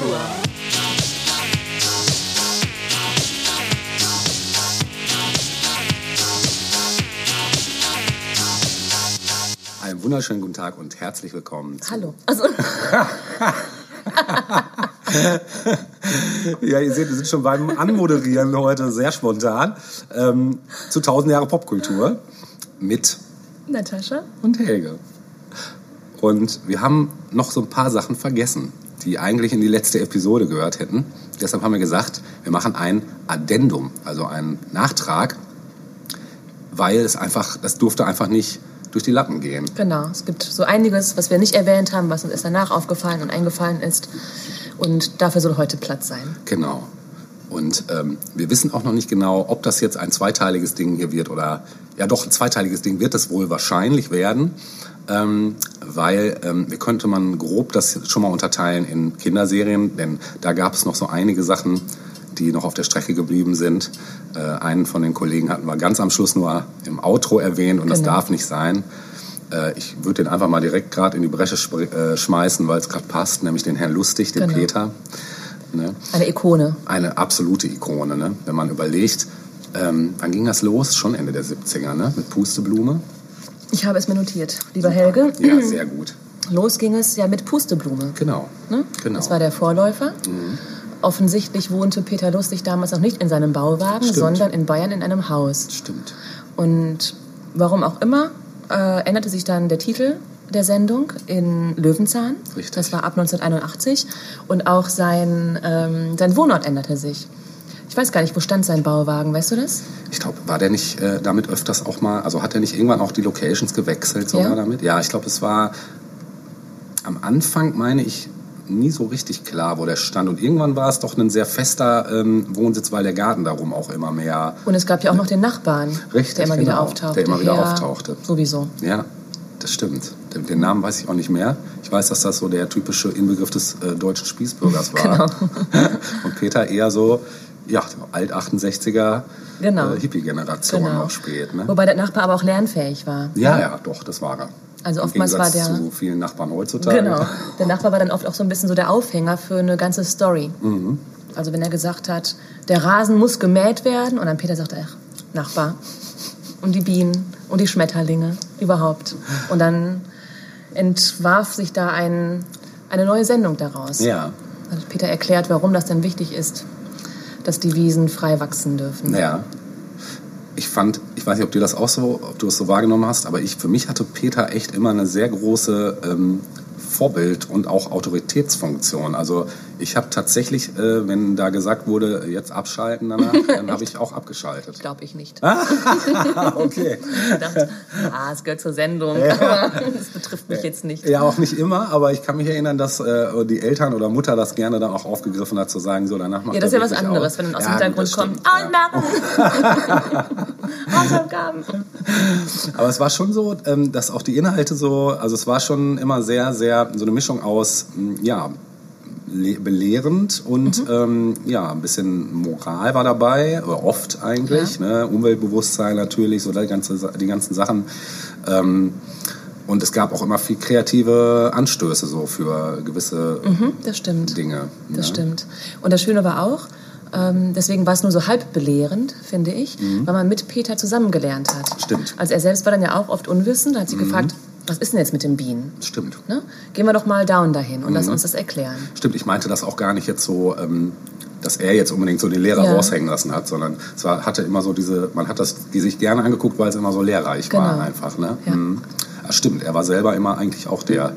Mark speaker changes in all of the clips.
Speaker 1: Popkultur.
Speaker 2: Einen wunderschönen guten Tag und herzlich willkommen.
Speaker 3: Hallo. Also,
Speaker 2: Ja, ihr seht, wir sind schon beim Anmoderieren heute sehr spontan ähm, zu 1000 Jahre Popkultur mit
Speaker 3: Natascha?
Speaker 2: und Helge. Und wir haben noch so ein paar Sachen vergessen, die eigentlich in die letzte Episode gehört hätten. Deshalb haben wir gesagt, wir machen ein Addendum, also einen Nachtrag, weil es einfach, das durfte einfach nicht durch die Lappen gehen.
Speaker 3: Genau. Es gibt so einiges, was wir nicht erwähnt haben, was uns erst danach aufgefallen und eingefallen ist. Und dafür soll heute Platz sein.
Speaker 2: Genau. Und ähm, wir wissen auch noch nicht genau, ob das jetzt ein zweiteiliges Ding hier wird oder ja doch ein zweiteiliges Ding wird es wohl wahrscheinlich werden, ähm, weil ähm, wir könnte man grob das schon mal unterteilen in Kinderserien, denn da gab es noch so einige Sachen, die noch auf der Strecke geblieben sind. Äh, einen von den Kollegen hatten wir ganz am Schluss nur im Outro erwähnt und das
Speaker 3: Genau.
Speaker 2: darf nicht sein. Äh, ich würde den einfach mal direkt gerade in die Bresche äh, schmeißen, weil es gerade passt, nämlich den Herrn Lustig, den
Speaker 3: Genau.
Speaker 2: Peter. Ne?
Speaker 3: Eine Ikone.
Speaker 2: eine absolute Ikone, ne? wenn man überlegt, ähm, wann ging das los? Schon Ende der 70er, ne? mit Pusteblume.
Speaker 3: Ich habe es mir notiert. Lieber Helge,
Speaker 2: Ja, sehr gut.
Speaker 3: los ging es ja mit Pusteblume.
Speaker 2: Genau.
Speaker 3: Ne?
Speaker 2: genau.
Speaker 3: Das war der Vorläufer. Offensichtlich wohnte Peter Lustig damals noch nicht in seinem Bauwagen,
Speaker 2: Stimmt.
Speaker 3: sondern in Bayern in einem Haus.
Speaker 2: Stimmt.
Speaker 3: Und warum auch immer, äh, änderte sich dann der Titel der Sendung in Löwenzahn.
Speaker 2: Richtig.
Speaker 3: Das war ab 1981. Und auch sein, ähm, sein Wohnort änderte sich. Ich weiß gar nicht, wo stand sein Bauwagen, weißt du das?
Speaker 2: Ich glaube, war der nicht äh, damit öfters auch mal, also hat er nicht irgendwann auch die Locations gewechselt sogar
Speaker 3: Ja?
Speaker 2: damit? Ja, ich glaube, es war am Anfang, meine ich, nie so richtig klar, wo der stand. Und irgendwann war es doch ein sehr fester ähm, Wohnsitz, weil der Garten darum auch immer mehr,
Speaker 3: Und es gab ja auch noch den Nachbarn,
Speaker 2: Richtig,
Speaker 3: der immer wieder
Speaker 2: genau,
Speaker 3: auftauchte.
Speaker 2: der immer wieder
Speaker 3: Herr-
Speaker 2: auftauchte.
Speaker 3: Sowieso.
Speaker 2: ja, das stimmt. Den, den Namen weiß ich auch nicht mehr. Ich weiß, dass das so der typische Inbegriff des äh, deutschen Spießbürgers war.
Speaker 3: Genau.
Speaker 2: Und Peter eher so, ja, alt 68er
Speaker 3: Genau.
Speaker 2: äh, Hippie-Generation
Speaker 3: Genau.
Speaker 2: noch spät. Ne?
Speaker 3: Wobei der Nachbar aber auch lernfähig war.
Speaker 2: Ja, ja, doch, das war er.
Speaker 3: Also oftmals war der-
Speaker 2: zu vielen Nachbarn heutzutage.
Speaker 3: Genau. Der Nachbar war dann oft auch so ein bisschen so der Aufhänger für eine ganze Story.
Speaker 2: Mhm.
Speaker 3: Also wenn er gesagt hat, der Rasen muss gemäht werden und dann Peter sagte, ach, Nachbar. Und die Bienen und die Schmetterlinge überhaupt. Und dann entwarf sich da ein, eine neue Sendung daraus.
Speaker 2: Ja,
Speaker 3: Hat Peter erklärt, warum das denn wichtig ist, dass die Wiesen frei wachsen dürfen.
Speaker 2: ja. Ich fand, ich weiß nicht, ob du das auch so, ob du das so wahrgenommen hast, aber ich, für mich hatte Peter echt immer eine sehr große ähm, Vorbild- und auch Autoritätsfunktion. Also ich habe tatsächlich, äh, wenn da gesagt wurde, jetzt abschalten danach, dann habe ich auch abgeschaltet.
Speaker 3: Glaube ich nicht.
Speaker 2: Ah, okay.
Speaker 3: Ich dachte, ah, es gehört zur Sendung, aber das betrifft mich jetzt nicht.
Speaker 2: Ja, auch nicht immer, aber ich kann mich erinnern, dass äh, die Eltern oder Mutter das gerne dann auch aufgegriffen hat, zu sagen, so danach macht
Speaker 3: Ja, das ist ja was anderes,
Speaker 2: aus.
Speaker 3: wenn dann aus
Speaker 2: Ja,
Speaker 3: dem Hintergrund kommt,
Speaker 2: stimmt, ja.
Speaker 3: Hausaufgaben!
Speaker 2: Aber es war schon so, ähm, dass auch die Inhalte so, also es war schon immer sehr, sehr so eine Mischung aus, m, ja, le- belehrend und ähm, ja, ein bisschen Moral war dabei, oft eigentlich, ne? Umweltbewusstsein natürlich, so die, ganze, die ganzen Sachen. Ähm, und es gab auch immer viel kreative Anstöße so für gewisse
Speaker 3: Mhm, das stimmt.
Speaker 2: Dinge.
Speaker 3: Das
Speaker 2: ne?
Speaker 3: stimmt. Und das Schöne war auch, ähm, deswegen war es nur so halb belehrend, finde ich, weil man mit Peter zusammen gelernt hat.
Speaker 2: Mhm. Stimmt. Mhm.
Speaker 3: Also er selbst war dann ja auch oft unwissend, da hat sich gefragt, was ist denn jetzt mit den Bienen?
Speaker 2: Stimmt.
Speaker 3: Ne? Gehen wir doch mal down dahin und lass
Speaker 2: Mhm.
Speaker 3: uns das erklären.
Speaker 2: Stimmt, ich meinte das auch gar nicht jetzt so, ähm, dass er jetzt unbedingt so den Lehrer
Speaker 3: Ja.
Speaker 2: raushängen lassen hat, sondern es war, hatte immer so diese, man hat das die sich gerne angeguckt, weil es immer so lehrreich war
Speaker 3: Genau.
Speaker 2: einfach. Ne?
Speaker 3: Ja.
Speaker 2: Mhm. Ja, stimmt, er war selber immer eigentlich auch der,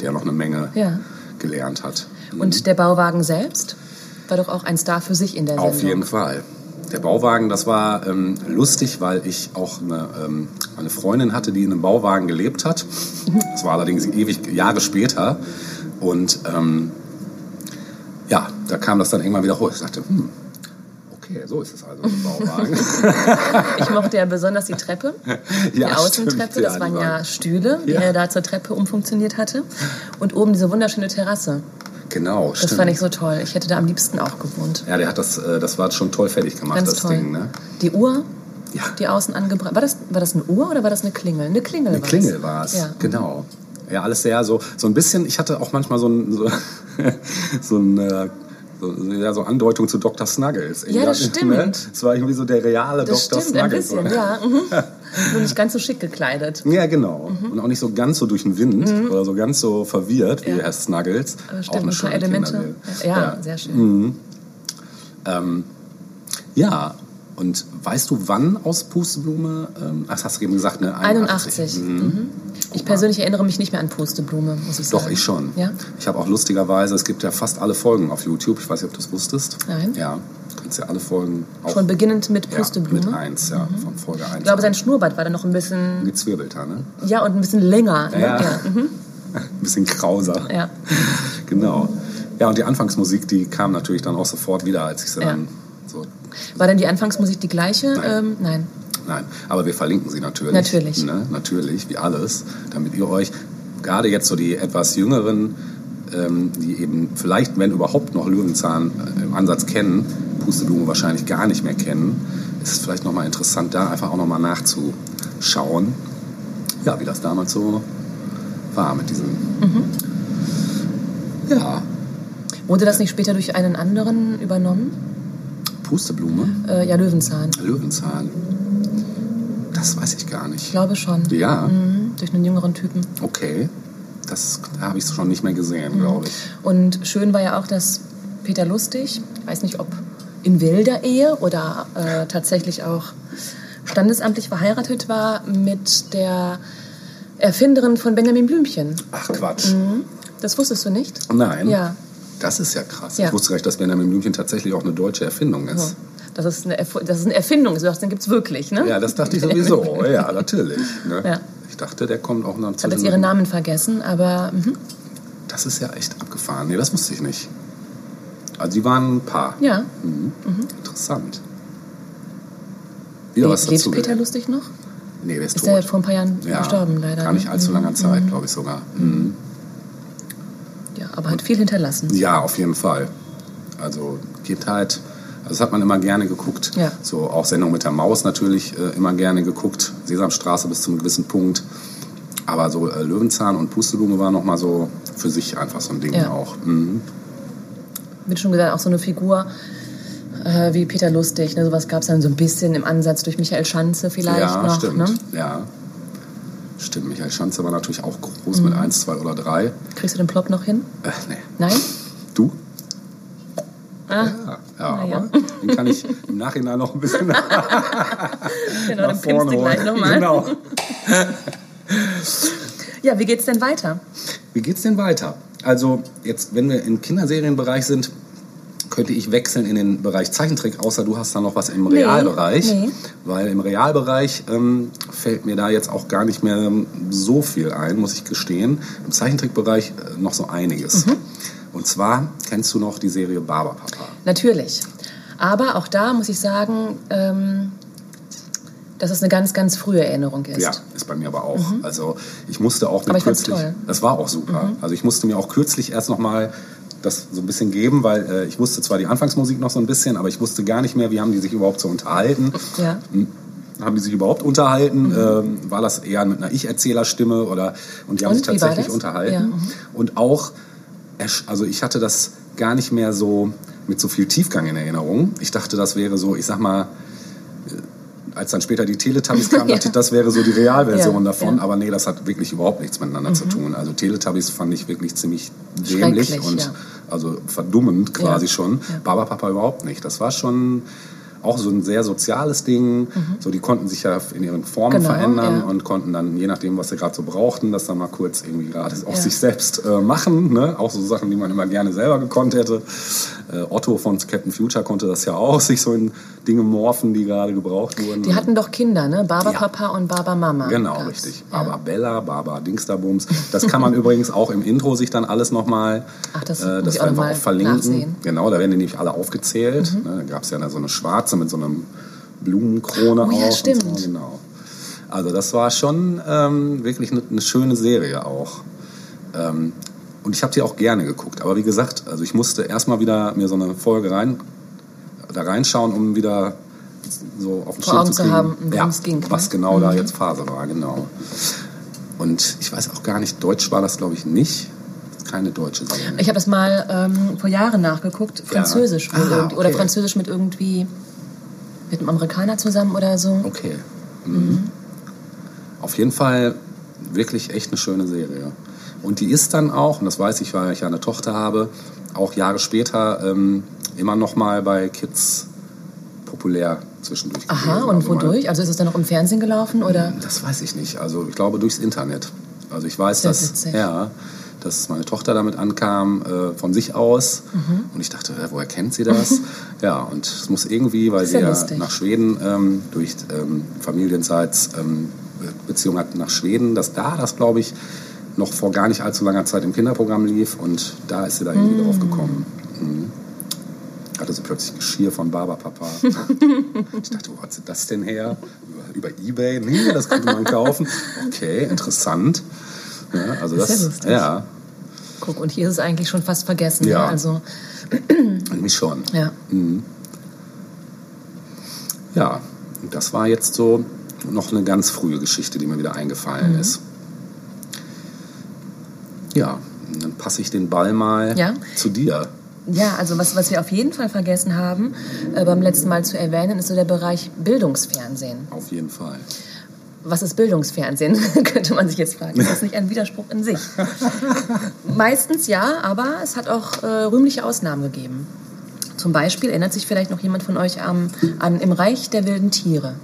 Speaker 2: der noch eine Menge
Speaker 3: Ja.
Speaker 2: gelernt hat.
Speaker 3: Und der Bauwagen selbst war doch auch ein Star für sich in der Sendung.
Speaker 2: Auf jeden Fall. Der Bauwagen, das war ähm, lustig, weil ich auch eine, ähm, eine Freundin hatte, die in einem Bauwagen gelebt hat. Das war allerdings ewig Jahre später. Und ähm, ja, da kam das dann irgendwann wieder hoch. Ich dachte, hm, okay, so ist es also im Bauwagen.
Speaker 3: Ich mochte ja besonders die Treppe, die
Speaker 2: Ja,
Speaker 3: Außentreppe.
Speaker 2: stimmt,
Speaker 3: das
Speaker 2: ja,
Speaker 3: waren ja Stühle, die
Speaker 2: Ja.
Speaker 3: er da zur Treppe umfunktioniert hatte. Und oben diese wunderschöne Terrasse.
Speaker 2: Genau,
Speaker 3: Das
Speaker 2: stimmt.
Speaker 3: fand ich so toll. Ich hätte da am liebsten auch gewohnt.
Speaker 2: ja, der hat das, äh, das war schon toll fertig gemacht,
Speaker 3: Ganz
Speaker 2: das
Speaker 3: toll.
Speaker 2: Ding. Ne?
Speaker 3: Die Uhr,
Speaker 2: Ja,
Speaker 3: die außen angebracht. War das, war das eine Uhr oder war das eine Klingel? Eine Klingel
Speaker 2: eine
Speaker 3: war
Speaker 2: Klingel war es,
Speaker 3: Ja.
Speaker 2: genau. Ja, alles sehr so, so ein bisschen, ich hatte auch manchmal so ein, so, so ein, äh, so, ja, so Andeutung zu Dr. Snuggles.
Speaker 3: Ja, das stimmt.
Speaker 2: Ne? Es war irgendwie so der reale
Speaker 3: Das
Speaker 2: Dr.
Speaker 3: stimmt, ein
Speaker 2: Snuggles.
Speaker 3: bisschen, ja. Mhm. Nur nicht ganz so schick gekleidet.
Speaker 2: Ja, genau. Und auch nicht so ganz so durch den Wind oder so ganz so verwirrt wie
Speaker 3: Mhm. Ja.
Speaker 2: Herr Snuggles.
Speaker 3: Aber
Speaker 2: auch
Speaker 3: stimmt,
Speaker 2: eine
Speaker 3: ein paar
Speaker 2: schöne
Speaker 3: Elemente.
Speaker 2: Kinderserie.
Speaker 3: Ja, sehr schön.
Speaker 2: Ähm, ja, und weißt du, wann aus Pusteblume, ähm, ach, hast du eben gesagt, ne?
Speaker 3: 81.
Speaker 2: Mhm.
Speaker 3: Mhm. Ich persönlich erinnere mich nicht mehr an Pusteblume, muss ich sagen.
Speaker 2: Doch, ich schon.
Speaker 3: Ja?
Speaker 2: Ich habe auch lustigerweise, es gibt ja fast alle Folgen auf YouTube. Ich weiß nicht, ob du es wusstest.
Speaker 3: Nein.
Speaker 2: Ja, ja alle Folgen auch.
Speaker 3: Schon beginnend mit
Speaker 2: ja,
Speaker 3: Pusteblume.
Speaker 2: mit eins, ja, von Folge 1.
Speaker 3: Ich glaube, sein Schnurrbart war dann noch ein bisschen,
Speaker 2: Gezwirbelter, ne?
Speaker 3: ja, und ein bisschen länger. Ne?
Speaker 2: Ja.
Speaker 3: Ja. Mhm.
Speaker 2: Ein bisschen krauser.
Speaker 3: ja.
Speaker 2: Genau. Ja, und die Anfangsmusik, die kam natürlich dann auch sofort wieder, als ich sie
Speaker 3: Ja.
Speaker 2: dann so.
Speaker 3: War denn die Anfangsmusik die gleiche?
Speaker 2: Nein.
Speaker 3: Ähm, nein.
Speaker 2: Nein, aber wir verlinken sie natürlich.
Speaker 3: Natürlich.
Speaker 2: Ne? Natürlich, wie alles, damit ihr euch, gerade jetzt so die etwas jüngeren, ähm, die eben vielleicht, wenn überhaupt noch Löwenzahn äh, im Ansatz kennen, Pusteblume wahrscheinlich gar nicht mehr kennen, ist vielleicht nochmal interessant, da einfach auch nochmal nachzuschauen, ja, wie das damals so war mit diesem.
Speaker 3: Mhm.
Speaker 2: Ja,
Speaker 3: Wurde das nicht später durch einen anderen übernommen?
Speaker 2: Pusteblume,
Speaker 3: Äh, ja, Löwenzahn.
Speaker 2: Löwenzahn. Das weiß ich gar
Speaker 3: Ich
Speaker 2: nicht.
Speaker 3: glaube schon.
Speaker 2: Ja,
Speaker 3: Mhm. Durch einen jüngeren Typen.
Speaker 2: okay. Das habe ich schon nicht mehr gesehen,
Speaker 3: Mhm.
Speaker 2: glaube ich.
Speaker 3: Und schön war ja auch, dass Peter Lustig, ich weiß nicht, ob in wilder Ehe oder äh, tatsächlich auch standesamtlich verheiratet war mit der Erfinderin von Benjamin Blümchen.
Speaker 2: Ach Quatsch.
Speaker 3: Das wusstest du nicht?
Speaker 2: Nein.
Speaker 3: Mhm. Ja.
Speaker 2: Das ist ja krass.
Speaker 3: Ja.
Speaker 2: Ich wusste gar nicht, dass Benjamin Blümchen tatsächlich auch eine deutsche Erfindung ist.
Speaker 3: Das ist eine, Erf das ist eine Erfindung. Du sagst, den gibt's wirklich, ne?
Speaker 2: Ja, das dachte ich sowieso. ja, natürlich. Ne?
Speaker 3: Ja.
Speaker 2: Ich dachte, der kommt auch noch
Speaker 3: Ich habe jetzt ihren Namen vergessen, aber mhm.
Speaker 2: Das ist ja echt abgefahren. Nee, das wusste ich nicht. Also die waren ein Paar.
Speaker 3: ja.
Speaker 2: Mhm. Interessant. Wieder was
Speaker 3: Lebt
Speaker 2: dazu.
Speaker 3: Peter
Speaker 2: gelernt.
Speaker 3: Lustig noch?
Speaker 2: Nee, der ist,
Speaker 3: Ist
Speaker 2: tot.
Speaker 3: der vor ein paar Jahren
Speaker 2: ja,
Speaker 3: gestorben, leider.
Speaker 2: Gar nicht
Speaker 3: ne?
Speaker 2: allzu
Speaker 3: Mhm.
Speaker 2: langer Zeit, glaube ich sogar. Mhm.
Speaker 3: Ja, aber hat viel hinterlassen.
Speaker 2: Ja, auf jeden Fall. Also Kindheit, also das hat man immer gerne geguckt.
Speaker 3: Ja.
Speaker 2: So auch Sendung mit der Maus natürlich äh, immer gerne geguckt. Sesamstraße bis zu einem gewissen Punkt. Aber so äh, Löwenzahn und Pusteblume war noch mal so für sich einfach so ein Ding
Speaker 3: Ja.
Speaker 2: auch. Mhm.
Speaker 3: Wie schon gesagt, auch so eine Figur äh, wie Peter Lustig. Ne? Sowas gab es dann so ein bisschen im Ansatz durch Michael Schanze vielleicht
Speaker 2: ja,
Speaker 3: noch.
Speaker 2: stimmt.
Speaker 3: Ne?
Speaker 2: Ja. Stimmt, Michael Schanze war natürlich auch groß
Speaker 3: Mhm.
Speaker 2: mit 1, 2 oder 3.
Speaker 3: Kriegst du den Plop noch hin?
Speaker 2: Äh, nee.
Speaker 3: Nein?
Speaker 2: Du?
Speaker 3: Ah,
Speaker 2: Ja, ja
Speaker 3: ja.
Speaker 2: aber den kann ich im Nachhinein noch ein bisschen
Speaker 3: genau,
Speaker 2: nach
Speaker 3: dann
Speaker 2: vorne
Speaker 3: du gleich
Speaker 2: holen.
Speaker 3: nochmal.
Speaker 2: Genau.
Speaker 3: Ja, wie geht's denn weiter?
Speaker 2: Wie geht's denn weiter? Also jetzt, wenn wir im Kinderserienbereich sind, könnte ich wechseln in den Bereich Zeichentrick, außer du hast da noch was im
Speaker 3: Nee,
Speaker 2: Realbereich.
Speaker 3: nee.
Speaker 2: Weil im Realbereich ähm, fällt mir da jetzt auch gar nicht mehr so viel ein, muss ich gestehen. Im Zeichentrickbereich äh, noch so einiges.
Speaker 3: Mhm.
Speaker 2: Und zwar kennst du noch die Serie Barberpapa.
Speaker 3: Natürlich. Aber auch da muss ich sagen, ähm, dass es eine ganz, ganz frühe Erinnerung ist.
Speaker 2: Ja, ist bei mir aber auch. Also ich musste auch mir
Speaker 3: Mhm. Aber ich fand's
Speaker 2: kürzlich,
Speaker 3: toll. Mhm.
Speaker 2: das war auch super. Also ich musste mir auch kürzlich erst noch mal das so ein bisschen geben, weil äh, ich wusste zwar die Anfangsmusik noch so ein bisschen, aber ich wusste gar nicht mehr, wie haben die sich überhaupt so unterhalten.
Speaker 3: Ja.
Speaker 2: Haben die sich überhaupt unterhalten? Ähm, war das eher mit einer Ich-Erzählerstimme oder und die haben
Speaker 3: Mhm. Und,
Speaker 2: sich tatsächlich unterhalten?
Speaker 3: Ja, mhm.
Speaker 2: Und auch, also ich hatte das gar nicht mehr so mit so viel Tiefgang in Erinnerung. Ich dachte, das wäre so, ich sag mal, als dann später die Teletubbies kamen, dachte ich, das wäre so die Realversion davon. Aber nee, das hat wirklich überhaupt nichts miteinander zu tun. Also Teletubbies fand ich wirklich ziemlich dämlich und also verdummend quasi schon.
Speaker 3: Ja.
Speaker 2: Barberpapa überhaupt nicht. Das war schon auch so ein sehr soziales Ding. So, die konnten sich ja in ihren Formen
Speaker 3: Mhm. Genau,
Speaker 2: verändern
Speaker 3: ja.
Speaker 2: und konnten dann, je nachdem, was sie gerade so brauchten, das dann mal kurz irgendwie gerade auf
Speaker 3: Ja.
Speaker 2: sich selbst äh, machen. Ne? Auch so Sachen, die man immer gerne selber gekonnt hätte. Äh, Otto von Captain Future konnte das ja auch, sich so in Dinge morphen, die gerade gebraucht wurden.
Speaker 3: Die hatten doch Kinder, ne? Barber
Speaker 2: Ja.
Speaker 3: Papa und Barber Mama.
Speaker 2: Genau,
Speaker 3: gab's.
Speaker 2: richtig. Baba Bella, Baba Dingsterbums. Das kann man übrigens auch im Intro sich dann alles nochmal,
Speaker 3: das
Speaker 2: äh, das wir
Speaker 3: mal
Speaker 2: auch verlinken.
Speaker 3: nachsehen. Mhm.
Speaker 2: Genau, da werden die nämlich alle aufgezählt. Ne, da gab es ja so eine schwarze mit so einem Blumenkrone
Speaker 3: Oh ja,
Speaker 2: auch.
Speaker 3: stimmt.
Speaker 2: So, genau. Also das war schon ähm, wirklich eine, eine schöne Serie auch. Ähm, und ich habe die auch gerne geguckt. Aber wie gesagt, also ich musste erstmal wieder mir so eine Folge rein, da reinschauen, um wieder so auf den
Speaker 3: Vor
Speaker 2: Schirm
Speaker 3: Augen
Speaker 2: zu kriegen,
Speaker 3: haben,
Speaker 2: ja,
Speaker 3: es ging, ne?
Speaker 2: was genau da jetzt Phase war, genau. Und ich weiß auch gar nicht, Deutsch war das glaube ich nicht. Keine deutsche Serie.
Speaker 3: Ich habe das mal ähm, vor Jahren nachgeguckt. Französisch wohl
Speaker 2: Ah,
Speaker 3: irgendwie. Oder
Speaker 2: okay.
Speaker 3: Französisch mit irgendwie mit einem Amerikaner zusammen oder so.
Speaker 2: Okay. Mhm. Auf jeden Fall wirklich echt eine schöne Serie. Und die ist dann auch, und das weiß ich, weil ich ja eine Tochter habe, auch Jahre später ähm, immer noch mal bei Kids populär zwischendurch
Speaker 3: Aha,
Speaker 2: gewesen.
Speaker 3: und
Speaker 2: Also
Speaker 3: wodurch? Also ist es dann noch im Fernsehen gelaufen oder?
Speaker 2: Das weiß ich nicht. Also ich glaube durchs Internet. Also ich weiß,
Speaker 3: Sehr
Speaker 2: dass,
Speaker 3: witzig.
Speaker 2: ja, dass meine Tochter damit ankam äh, von sich aus.
Speaker 3: Mhm.
Speaker 2: Und ich dachte, äh, woher kennt sie das? ja, und es muss irgendwie, weil
Speaker 3: Ist
Speaker 2: sie
Speaker 3: ja
Speaker 2: ja
Speaker 3: lustig.
Speaker 2: nach Schweden ähm, durch ähm, Familienseits ähm, Beziehung hat nach Schweden, dass da das, glaube ich, noch vor gar nicht allzu langer Zeit im Kinderprogramm lief. Und da ist sie da irgendwie
Speaker 3: Mm.
Speaker 2: drauf gekommen. Mhm. Hatte sie plötzlich Geschirr von Barberpapa. Ich dachte, wo hat sie das denn her? Über, über Ebay? Nee, das könnte man kaufen. Okay, interessant. Ja, also
Speaker 3: Das
Speaker 2: das,
Speaker 3: ist ja lustig.
Speaker 2: ja,
Speaker 3: Guck, und hier ist es eigentlich schon fast vergessen.
Speaker 2: Ja.
Speaker 3: Ne? Also,
Speaker 2: mich schon.
Speaker 3: ja.
Speaker 2: Ja, und das war jetzt so noch eine ganz frühe Geschichte, die mir wieder eingefallen
Speaker 3: Mhm.
Speaker 2: ist. Ja, dann passe ich den Ball mal
Speaker 3: Ja.
Speaker 2: zu dir.
Speaker 3: Ja, also was, was wir auf jeden Fall vergessen haben, äh, beim letzten Mal zu erwähnen, ist so der Bereich Bildungsfernsehen.
Speaker 2: Auf jeden Fall.
Speaker 3: Was ist Bildungsfernsehen, könnte man sich jetzt fragen. Ist das nicht ein Widerspruch in sich? Meistens ja, aber es hat auch äh, rühmliche Ausnahmen gegeben. Zum Beispiel erinnert sich vielleicht noch jemand von euch an, an Im Reich der wilden Tiere.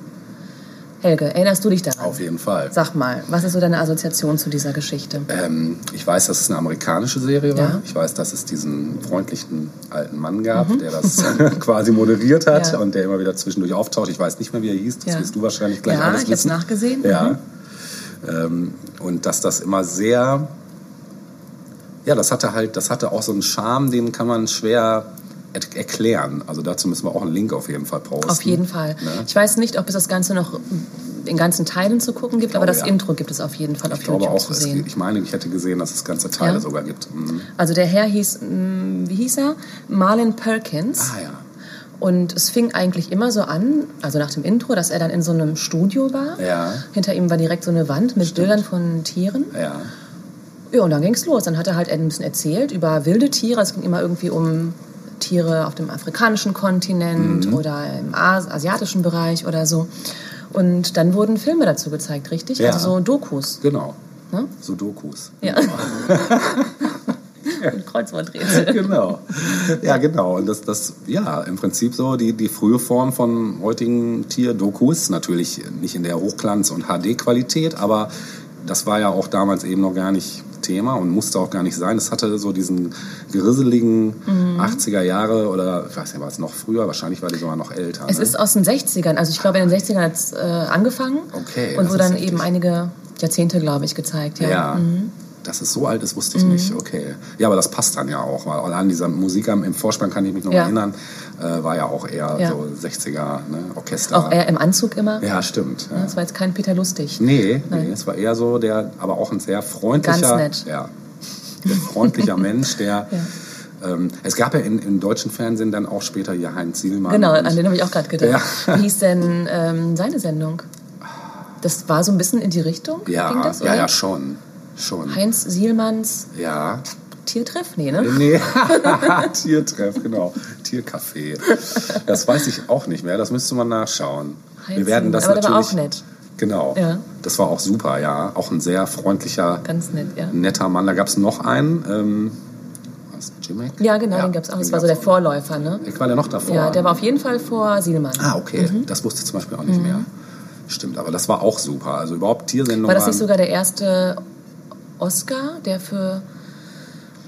Speaker 3: Helge, erinnerst du dich daran?
Speaker 2: Auf jeden Fall.
Speaker 3: Sag mal, was ist so deine Assoziation zu dieser Geschichte?
Speaker 2: Ähm, ich weiß, dass es eine amerikanische Serie war.
Speaker 3: Ja. Mhm.
Speaker 2: Ich weiß, dass es diesen freundlichen alten Mann gab, der das quasi moderiert hat
Speaker 3: Ja.
Speaker 2: und der immer wieder zwischendurch auftaucht. Ich weiß nicht mehr, wie er hieß. Das
Speaker 3: Ja.
Speaker 2: wirst du wahrscheinlich gleich
Speaker 3: Ja,
Speaker 2: alles
Speaker 3: ich hab's
Speaker 2: wissen.
Speaker 3: nachgesehen.
Speaker 2: Ja. Ähm, und dass das immer sehr... Ja, das hatte halt, das hatte auch so einen Charme, den kann man schwer er erklären. Also dazu müssen wir auch einen Link auf jeden Fall posten.
Speaker 3: Auf jeden Fall.
Speaker 2: Ne?
Speaker 3: Ich weiß nicht, ob es das Ganze noch in ganzen Teilen zu gucken gibt, aber
Speaker 2: glaube,
Speaker 3: das
Speaker 2: ja.
Speaker 3: Intro gibt es auf jeden Fall auf
Speaker 2: Ich glaube
Speaker 3: YouTube
Speaker 2: auch,
Speaker 3: zu
Speaker 2: es,
Speaker 3: sehen.
Speaker 2: ich meine, ich hätte gesehen, dass es ganze Teile
Speaker 3: Ja?
Speaker 2: sogar gibt. Mhm.
Speaker 3: Also der Herr hieß, mh, wie hieß er? Marlon Perkins.
Speaker 2: Ah ja.
Speaker 3: Und es fing eigentlich immer so an, also nach dem Intro, dass er dann in so einem Studio war.
Speaker 2: Ja.
Speaker 3: Hinter ihm war direkt so eine Wand mit Bildern von Tieren.
Speaker 2: Ja.
Speaker 3: Ja, und dann ging's los. Dann hat er halt ein bisschen erzählt über wilde Tiere. Es ging immer irgendwie um Tiere auf dem afrikanischen Kontinent
Speaker 2: Mhm.
Speaker 3: oder im As asiatischen Bereich oder so. Und dann wurden Filme dazu gezeigt, richtig?
Speaker 2: Ja.
Speaker 3: Also so Dokus.
Speaker 2: Genau.
Speaker 3: Ne?
Speaker 2: Sudokus.
Speaker 3: Ja. Und Kreuzworträtsel.
Speaker 2: genau. Ja, genau. Und das, das, ja, im Prinzip so die, die frühe Form von heutigen Tierdokus. Natürlich nicht in der Hochglanz- und HD-Qualität, aber das war ja auch damals eben noch gar nicht Thema und musste auch gar nicht sein. Es hatte so diesen grisseligen
Speaker 3: Mhm.
Speaker 2: 80er Jahre oder ich weiß nicht, war es noch früher? Wahrscheinlich war die sogar noch älter.
Speaker 3: Es
Speaker 2: ne?
Speaker 3: ist aus den 60ern, also ich glaube in den 60ern hat es äh, angefangen
Speaker 2: Okay,
Speaker 3: und wurde dann
Speaker 2: heftig.
Speaker 3: eben einige Jahrzehnte, glaube ich, gezeigt. Ja.
Speaker 2: Ja,
Speaker 3: Mhm.
Speaker 2: Dass es so alt ist, wusste ich nicht. Okay. Ja, aber das passt dann ja auch, weil an dieser Musik im Vorspann kann ich mich noch
Speaker 3: Ja.
Speaker 2: erinnern, äh, war ja auch eher
Speaker 3: Ja.
Speaker 2: so 60er ne, Orchester.
Speaker 3: Auch er im Anzug immer.
Speaker 2: ja, stimmt. Ja.
Speaker 3: Das war jetzt kein Peter Lustig.
Speaker 2: Nee,
Speaker 3: Nein.
Speaker 2: nee, es war eher so der, aber auch ein sehr freundlicher,
Speaker 3: Ganz nett.
Speaker 2: ja, freundlicher Mensch, der. Ähm, es gab ja in, im deutschen Fernsehen dann auch später hier Heinz Sielmann.
Speaker 3: Genau, an den habe ich auch gerade gedacht.
Speaker 2: Ja.
Speaker 3: Wie hieß denn ähm, seine Sendung? Das war so ein bisschen in die Richtung?
Speaker 2: ja,
Speaker 3: ging das,
Speaker 2: ja, ja, schon, schon.
Speaker 3: Heinz Sielmanns
Speaker 2: Ja,
Speaker 3: Tiertreff? Nee, ne?
Speaker 2: Nee, Tiertreff, genau. Tiercafé. Das weiß ich auch nicht mehr, das müsste man nachschauen. Wir
Speaker 3: Heinz
Speaker 2: werden das.
Speaker 3: Aber der war
Speaker 2: natürlich.
Speaker 3: auch nett.
Speaker 2: Genau.
Speaker 3: Ja.
Speaker 2: Das war auch super, ja. Auch ein sehr freundlicher,
Speaker 3: Ganz nett, ja.
Speaker 2: netter Mann. Da gab es noch einen. Ähm, was, Jimek?
Speaker 3: Ja, genau, den gab es auch. Das war so der. Vorläufer, ne?
Speaker 2: Ich war der noch davor.
Speaker 3: Ja, der war auf jeden Fall vor Sielmann.
Speaker 2: Ah, okay.
Speaker 3: Mhm.
Speaker 2: Das wusste ich zum Beispiel auch nicht mehr. Stimmt, aber das war auch super. Also überhaupt Tiersendungen
Speaker 3: War das nicht sogar der erste Oscar, der für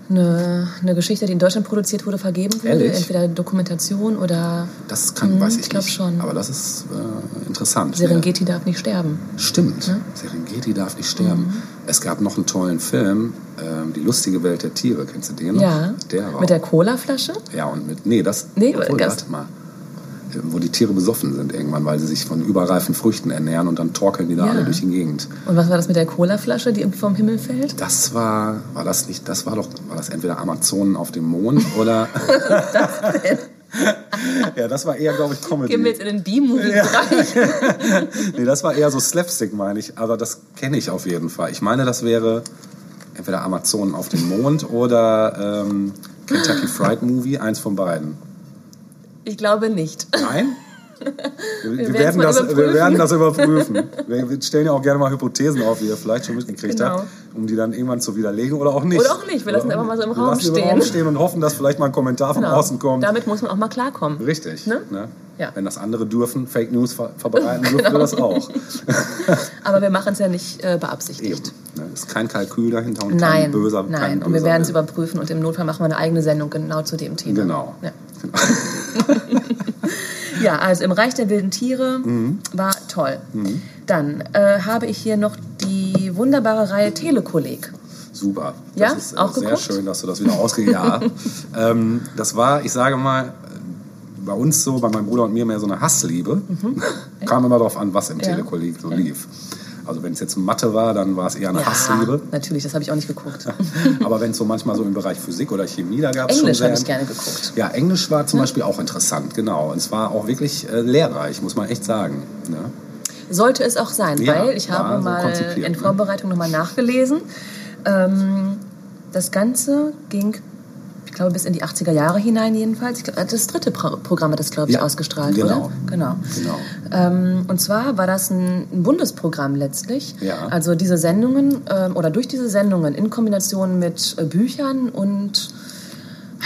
Speaker 3: eine, eine Geschichte, die in Deutschland produziert wurde, vergeben wurde?
Speaker 2: Ehrlich?
Speaker 3: Entweder Dokumentation oder
Speaker 2: Das kann,
Speaker 3: Mhm,
Speaker 2: weiß ich,
Speaker 3: ich glaub
Speaker 2: nicht.
Speaker 3: schon.
Speaker 2: Aber das ist äh, interessant.
Speaker 3: Serengeti darf nicht sterben.
Speaker 2: Stimmt, Serengeti darf nicht sterben.
Speaker 3: Mhm.
Speaker 2: Es gab noch einen tollen Film, ähm, Die lustige Welt der Tiere. Kennst du den noch?
Speaker 3: Ja.
Speaker 2: Der
Speaker 3: Mit der Colaflasche?
Speaker 2: ja, und mit, nee, das,
Speaker 3: Nee,
Speaker 2: obwohl,
Speaker 3: das-
Speaker 2: warte mal. Wo die Tiere besoffen sind irgendwann, weil sie sich von überreifen Früchten ernähren und dann torkeln die da
Speaker 3: Ja.
Speaker 2: alle durch die Gegend.
Speaker 3: Und was war das mit der Colaflasche, die irgendwie vom Himmel fällt?
Speaker 2: Das war, war das nicht, das war doch, war das entweder Amazonen auf dem Mond oder, ja, das war eher, glaube ich, Comedy.
Speaker 3: Gehen wir jetzt in den B-Movie-Bereich.
Speaker 2: nee, das war eher so Slapstick, meine ich. Aber das kenne ich auf jeden Fall. Ich meine, das wäre entweder Amazonen auf dem Mond oder ähm, Kentucky Fried Movie, eins von beiden.
Speaker 3: Ich glaube nicht.
Speaker 2: Nein? Wir, wir, werden das, wir
Speaker 3: überprüfen.
Speaker 2: werden das überprüfen. Wir, stellen ja auch gerne mal Hypothesen auf, wie ihr vielleicht schon mitgekriegt
Speaker 3: Genau.
Speaker 2: habt, um die dann irgendwann zu widerlegen oder auch nicht.
Speaker 3: Oder auch nicht. Wir lassen
Speaker 2: Oder-
Speaker 3: einfach mal so im
Speaker 2: wir
Speaker 3: Raum
Speaker 2: lassen im
Speaker 3: stehen.
Speaker 2: Raum stehen und hoffen, dass vielleicht mal ein Kommentar von
Speaker 3: Genau.
Speaker 2: außen kommt.
Speaker 3: Damit muss man auch mal klarkommen.
Speaker 2: Richtig.
Speaker 3: Ne?
Speaker 2: Ne?
Speaker 3: Ja.
Speaker 2: Wenn das andere dürfen, Fake News ver verbreiten, dürfen
Speaker 3: Genau.
Speaker 2: wir das auch.
Speaker 3: Aber wir machen es ja nicht äh, beabsichtigt.
Speaker 2: Ne? Ist kein Kalkül dahinter und
Speaker 3: Nein,
Speaker 2: kein böser
Speaker 3: nein.
Speaker 2: kein
Speaker 3: und wir werden es überprüfen und im Notfall machen wir eine eigene Sendung genau zu dem Thema.
Speaker 2: Genau.
Speaker 3: Ja. Ja, also im Reich der wilden Tiere
Speaker 2: Mhm.
Speaker 3: war toll. Dann äh, habe ich hier noch die wunderbare Reihe Telekolleg.
Speaker 2: Super.
Speaker 3: Ja?
Speaker 2: Das ist äh,
Speaker 3: Auch
Speaker 2: sehr
Speaker 3: geguckt?
Speaker 2: schön, dass du das wieder ausgehst. Ja. ähm, das war, ich sage mal, bei uns so, bei meinem Bruder und mir mehr so eine Hassliebe. Kam immer darauf an, was im
Speaker 3: Mhm. Ja.
Speaker 2: Telekolleg so lief. Also wenn es jetzt Mathe war, dann war es eher eine Hassliebe.
Speaker 3: natürlich, das habe ich auch nicht geguckt.
Speaker 2: Aber wenn es so manchmal so im Bereich Physik oder Chemie, da gab es schon
Speaker 3: Englisch habe ich gerne geguckt.
Speaker 2: Ja, Englisch war zum Beispiel auch interessant, genau. Und es war auch wirklich äh, lehrreich, muss man echt sagen. Ne?
Speaker 3: Sollte es auch sein,
Speaker 2: Ja,
Speaker 3: weil ich habe
Speaker 2: so
Speaker 3: mal in
Speaker 2: ne?
Speaker 3: Vorbereitung nochmal nachgelesen. Ähm, das Ganze ging, glaube, bis in die 80er Jahre hinein jedenfalls. Das dritte Pro Programm hat das, glaube ich,
Speaker 2: Ja,
Speaker 3: ausgestrahlt,
Speaker 2: genau.
Speaker 3: oder? Genau.
Speaker 2: Genau.
Speaker 3: Ähm, und zwar war das ein, Bundesprogramm letztlich.
Speaker 2: Ja.
Speaker 3: Also diese Sendungen ähm, oder durch diese Sendungen in Kombination mit äh, Büchern und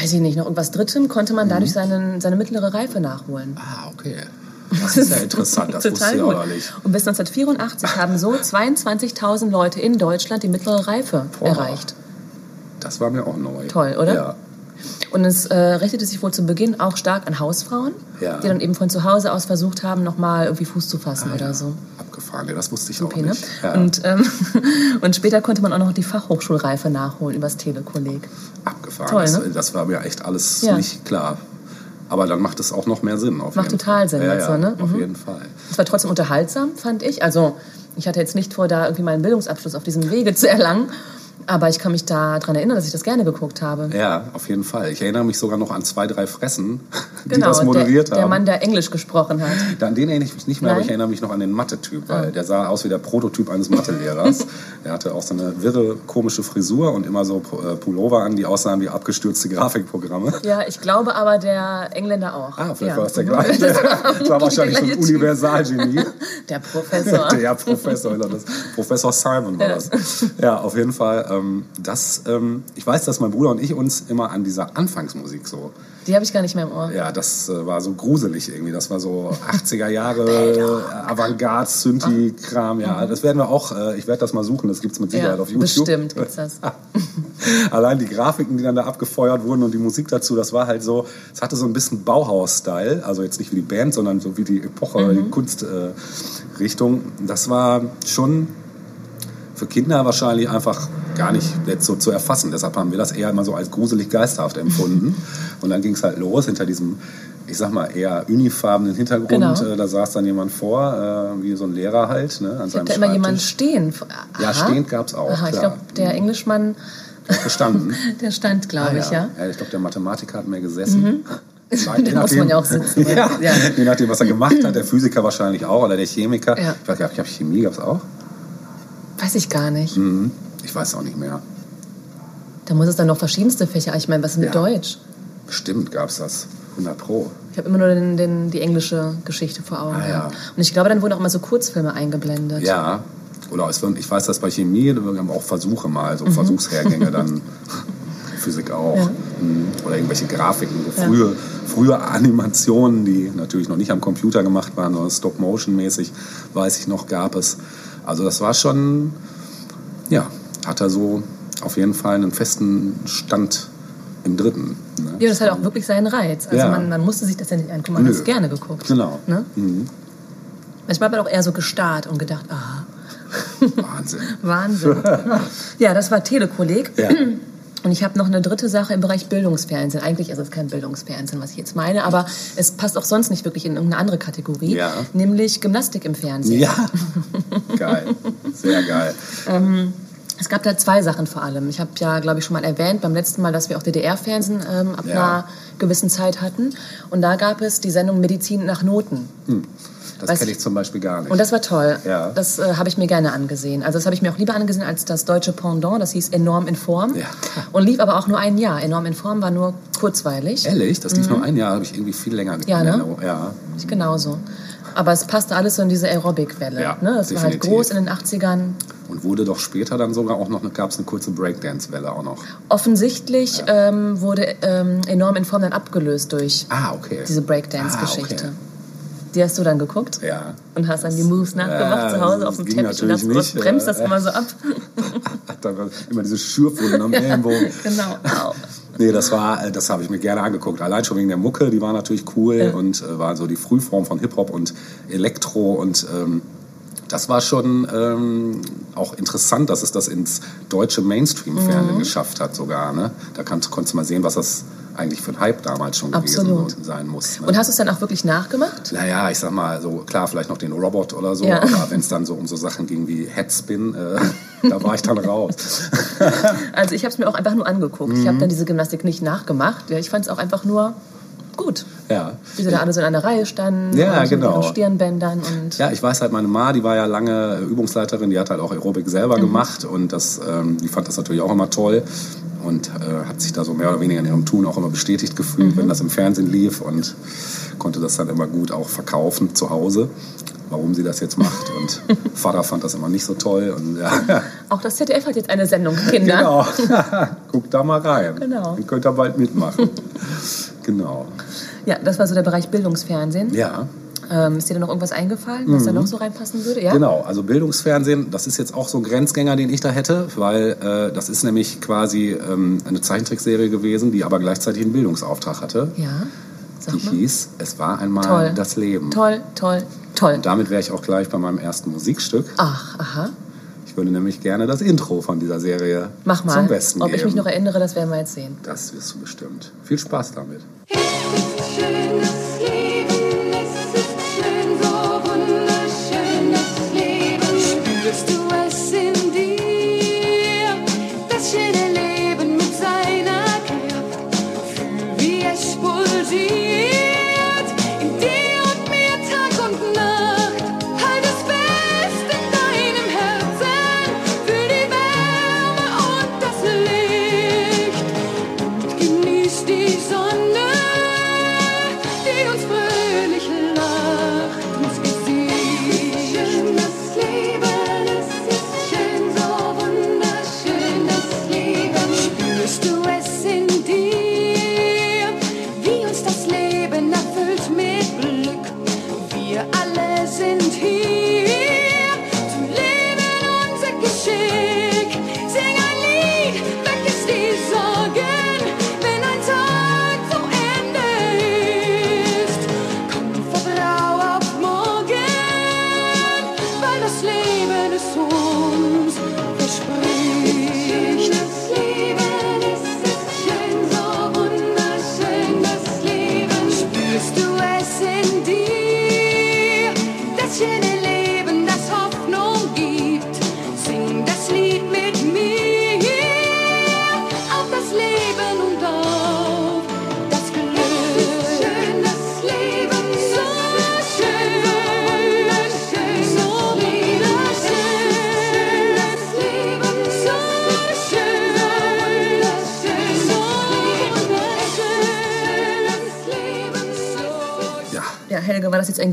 Speaker 3: weiß ich nicht, noch irgendwas Drittem, konnte man
Speaker 2: Mhm.
Speaker 3: dadurch seinen, seine mittlere Reife nachholen.
Speaker 2: Ah, okay. Das ist ja interessant, das wusste ich auch nicht.
Speaker 3: Und bis 1984 haben so 22.000 Leute in Deutschland die mittlere Reife
Speaker 2: Boah.
Speaker 3: erreicht.
Speaker 2: Das war mir auch neu.
Speaker 3: Toll, oder?
Speaker 2: Ja.
Speaker 3: Und es äh, richtete sich wohl zu Beginn auch stark an Hausfrauen,
Speaker 2: Ja.
Speaker 3: die dann eben von zu Hause aus versucht haben, nochmal irgendwie Fuß zu fassen
Speaker 2: Ah,
Speaker 3: oder
Speaker 2: ja.
Speaker 3: so.
Speaker 2: Abgefahren, ja, das wusste ich
Speaker 3: Okay,
Speaker 2: auch
Speaker 3: ne?
Speaker 2: nicht. Ja.
Speaker 3: Und, ähm, und später konnte man auch noch die Fachhochschulreife nachholen übers Telekolleg.
Speaker 2: Abgefahren.
Speaker 3: Toll,
Speaker 2: das,
Speaker 3: ne?
Speaker 2: das war mir echt alles nicht klar. Aber dann macht es auch noch mehr Sinn. Auf
Speaker 3: Macht
Speaker 2: jeden
Speaker 3: total
Speaker 2: Fall.
Speaker 3: Sinn
Speaker 2: ja,
Speaker 3: jetzt
Speaker 2: ja,
Speaker 3: so, ne?
Speaker 2: Auf
Speaker 3: Mhm.
Speaker 2: jeden Fall.
Speaker 3: Es war trotzdem unterhaltsam, fand ich. Also ich hatte jetzt nicht vor, da irgendwie meinen Bildungsabschluss auf diesem Wege zu erlangen. Aber ich kann mich daran erinnern, dass ich das gerne geguckt habe.
Speaker 2: Ja, auf jeden Fall. Ich erinnere mich sogar noch an zwei, drei Fressen, die
Speaker 3: genau,
Speaker 2: das moderiert
Speaker 3: der,
Speaker 2: haben.
Speaker 3: der Mann, der Englisch gesprochen hat.
Speaker 2: An den erinnere ich mich nicht mehr, aber
Speaker 3: Nein?
Speaker 2: ich erinnere mich noch an den Mathe-Typ, weil
Speaker 3: Ah.
Speaker 2: der sah aus wie der Prototyp eines Mathelehrers. der hatte auch so eine wirre, komische Frisur und immer so äh, Pullover an, die aussahen wie abgestürzte Grafikprogramme.
Speaker 3: Ja, ich glaube aber der Engländer auch.
Speaker 2: Ah, vielleicht
Speaker 3: ja.
Speaker 2: war das der gleiche.
Speaker 3: Das war
Speaker 2: wahrscheinlich so ein. Universalgenie.
Speaker 3: Der Professor.
Speaker 2: Der Professor, oder das. Professor Simon war das. Ja, auf jeden Fall. Ähm, das, ähm, ich weiß, dass mein Bruder und ich uns immer an dieser Anfangsmusik so,
Speaker 3: Die habe ich gar nicht mehr im Ohr.
Speaker 2: ja, das äh, war so gruselig irgendwie. Das war so 80er Jahre Avantgarde, Synthi-Kram. Ja, das werden wir auch, äh, ich werde das mal suchen, das gibt's mit Sicherheit
Speaker 3: Ja,
Speaker 2: auf YouTube.
Speaker 3: bestimmt gibt's das.
Speaker 2: Allein die Grafiken, die dann da abgefeuert wurden und die Musik dazu, das war halt so, es hatte so ein bisschen Bauhaus-Style, also jetzt nicht wie die Band, sondern so wie die Epoche,
Speaker 3: Mhm.
Speaker 2: die Kunstrichtung. Äh, das war schon für Kinder wahrscheinlich einfach gar nicht jetzt so zu erfassen. Deshalb haben wir das eher immer so als gruselig geisterhaft empfunden. Und dann ging es halt los hinter diesem, ich sag mal, eher unifarbenen Hintergrund.
Speaker 3: Genau.
Speaker 2: Äh, da saß dann jemand vor, äh, wie so ein Lehrer halt, ne, an
Speaker 3: Ich
Speaker 2: seinem
Speaker 3: da immer
Speaker 2: Schreibtisch.
Speaker 3: stehen.
Speaker 2: Ja,
Speaker 3: Aha.
Speaker 2: stehend gab's auch,
Speaker 3: Aha, ich glaube, der Englischmann,
Speaker 2: Gestanden.
Speaker 3: der stand, glaube ich, ja.
Speaker 2: Ah, ja. ich glaube, der Mathematiker hat mehr gesessen. Nein,
Speaker 3: Da muss man ja auch sitzen.
Speaker 2: ja,
Speaker 3: Ja.
Speaker 2: Je nachdem, was er gemacht hat. Der Physiker wahrscheinlich auch oder der Chemiker.
Speaker 3: Ja.
Speaker 2: Ich weiß gar nicht, ich glaube, Chemie gab es auch.
Speaker 3: Weiß ich gar nicht.
Speaker 2: Mhm. Ich weiß auch nicht mehr.
Speaker 3: Da muss es dann noch verschiedenste Fächer. Ich meine, was ist mit
Speaker 2: Ja.
Speaker 3: Deutsch?
Speaker 2: Bestimmt gab es das. 100 Pro.
Speaker 3: Ich habe immer nur den, den, die englische Geschichte vor Augen.
Speaker 2: Ah, ja.
Speaker 3: Und ich glaube, dann wurden auch immer so Kurzfilme eingeblendet.
Speaker 2: Ja. Oder es, ich weiß, dass bei Chemie, wir haben auch Versuche mal, so Versuchshergänge dann. Physik auch.
Speaker 3: Mhm. Ja.
Speaker 2: Mhm. Oder irgendwelche Grafiken, so
Speaker 3: Ja.
Speaker 2: frühe, frühe Animationen, die natürlich noch nicht am Computer gemacht waren, sondern Stop-Motion-mäßig, weiß ich noch, gab es. Also das war schon, ja, hat er so auf jeden Fall einen festen Stand im dritten. Ne?
Speaker 3: Ja, das hat auch wirklich seinen Reiz. Also
Speaker 2: Ja.
Speaker 3: man, man musste sich das ja nicht angucken, man hat es gerne geguckt.
Speaker 2: Genau.
Speaker 3: Ne?
Speaker 2: Mhm.
Speaker 3: Manchmal hat man auch eher so gestarrt und gedacht, ah,
Speaker 2: Wahnsinn.
Speaker 3: Wahnsinn. ja, das war Telekolleg.
Speaker 2: Ja.
Speaker 3: Und ich habe noch eine dritte Sache im Bereich Bildungsfernsehen. Eigentlich ist es kein Bildungsfernsehen, was ich jetzt meine, aber es passt auch sonst nicht wirklich in irgendeine andere Kategorie,
Speaker 2: Ja.
Speaker 3: nämlich Gymnastik im Fernsehen.
Speaker 2: Ja. geil. Sehr geil.
Speaker 3: Es gab da zwei Sachen vor allem. Ich habe ja, glaube ich, schon mal erwähnt beim letzten Mal, dass wir auch DDR-Fernsehen ähm, ab
Speaker 2: Ja.
Speaker 3: einer gewissen Zeit hatten. Und da gab es die Sendung Medizin nach Noten.
Speaker 2: Das kenne
Speaker 3: ich-
Speaker 2: zum Beispiel gar nicht.
Speaker 3: Und das war toll.
Speaker 2: Ja.
Speaker 3: Das äh, habe ich mir gerne angesehen. Also das habe ich mir auch lieber angesehen als das deutsche Pendant. Das hieß Enorm in Form.
Speaker 2: Ja.
Speaker 3: Und lief aber auch nur ein Jahr. Enorm in Form war nur kurzweilig.
Speaker 2: Ehrlich? Das lief nur ein Jahr, habe ich irgendwie viel länger
Speaker 3: Mhm. Ja, ne?
Speaker 2: Erinnerung. Ja.
Speaker 3: Ich genauso. Aber es passte alles so in diese Aerobic-Welle.
Speaker 2: Ja,
Speaker 3: ne? Das war halt
Speaker 2: definitiv.
Speaker 3: groß in den 80ern.
Speaker 2: Und wurde doch später dann sogar auch noch, gab es eine kurze Breakdance-Welle auch noch.
Speaker 3: Offensichtlich ähm, wurde ähm, Enorm in Form dann abgelöst durch
Speaker 2: Ah, okay.
Speaker 3: diese Breakdance-Geschichte.
Speaker 2: Ah, okay.
Speaker 3: Die hast du dann geguckt?
Speaker 2: Ja.
Speaker 3: Und hast dann die Moves nachgemacht
Speaker 2: Ja,
Speaker 3: zu Hause auf dem Teppich und
Speaker 2: natürlich
Speaker 3: das
Speaker 2: nicht,
Speaker 3: bremst das immer so ab.
Speaker 2: immer diese Schürfwunden am Ellenbogen.
Speaker 3: genau. Au.
Speaker 2: Nee, das war, äh, das habe ich mir gerne angeguckt. Allein schon wegen der Mucke, die war natürlich cool
Speaker 3: Ja.
Speaker 2: und äh, war so die Frühform von Hip-Hop und Elektro und ähm, das war schon ähm, auch interessant, dass es das ins deutsche Mainstream-Fernsehen
Speaker 3: Mhm.
Speaker 2: geschafft hat sogar. Ne? Da kann, konntest du mal sehen, was das eigentlich für ein Hype damals schon
Speaker 3: Absolut.
Speaker 2: gewesen sein muss. Ne?
Speaker 3: Und hast du es dann auch wirklich nachgemacht?
Speaker 2: Naja, ich sag mal, so klar, vielleicht noch den Robot oder so,
Speaker 3: Ja.
Speaker 2: aber wenn es dann so um so Sachen ging wie Headspin, äh, da war ich dann raus.
Speaker 3: Also ich habe es mir auch einfach nur angeguckt. Ich habe dann diese Gymnastik nicht nachgemacht. Ja, ich fand es auch einfach nur gut.
Speaker 2: Ja.
Speaker 3: Wie sie da alle so in einer Reihe standen.
Speaker 2: Ja,
Speaker 3: mit
Speaker 2: genau.
Speaker 3: ihren Stirnbändern und
Speaker 2: Ja, ich weiß halt, meine Ma, die war ja lange äh, Übungsleiterin, die hat halt auch Aerobic selber
Speaker 3: Mhm.
Speaker 2: gemacht und das, ähm, die fand das natürlich auch immer toll und äh, hat sich da so mehr oder weniger in ihrem Tun auch immer bestätigt gefühlt,
Speaker 3: Mhm.
Speaker 2: wenn das im Fernsehen lief und konnte das dann immer gut auch verkaufen zu Hause, warum sie das jetzt macht und Vater fand das immer nicht so toll und ja,
Speaker 3: auch das ZDF hat jetzt eine Sendung, Kinder.
Speaker 2: genau, guck da mal rein,
Speaker 3: Genau.
Speaker 2: dann könnt ihr bald mitmachen, genau,
Speaker 3: Ja, das war so der Bereich Bildungsfernsehen.
Speaker 2: ja.
Speaker 3: Ähm, ist dir da noch irgendwas eingefallen, was da noch so reinpassen würde? Ja?
Speaker 2: Genau, also Bildungsfernsehen, das ist jetzt auch so ein Grenzgänger, den ich da hätte, weil äh, das ist nämlich quasi ähm, eine Zeichentrickserie gewesen, die aber gleichzeitig einen Bildungsauftrag hatte.
Speaker 3: Ja, sag
Speaker 2: Die
Speaker 3: mal.
Speaker 2: hieß Es war einmal
Speaker 3: Toll.
Speaker 2: das Leben.
Speaker 3: Toll, toll, toll.
Speaker 2: Und damit wäre ich auch gleich bei meinem ersten Musikstück.
Speaker 3: Ach, aha.
Speaker 2: Ich würde nämlich gerne das Intro von dieser Serie
Speaker 3: Mach mal.
Speaker 2: zum Besten
Speaker 3: Ob
Speaker 2: geben.
Speaker 3: ich mich noch erinnere, das werden wir jetzt sehen.
Speaker 2: das wirst du bestimmt. Viel Spaß damit.
Speaker 1: Schön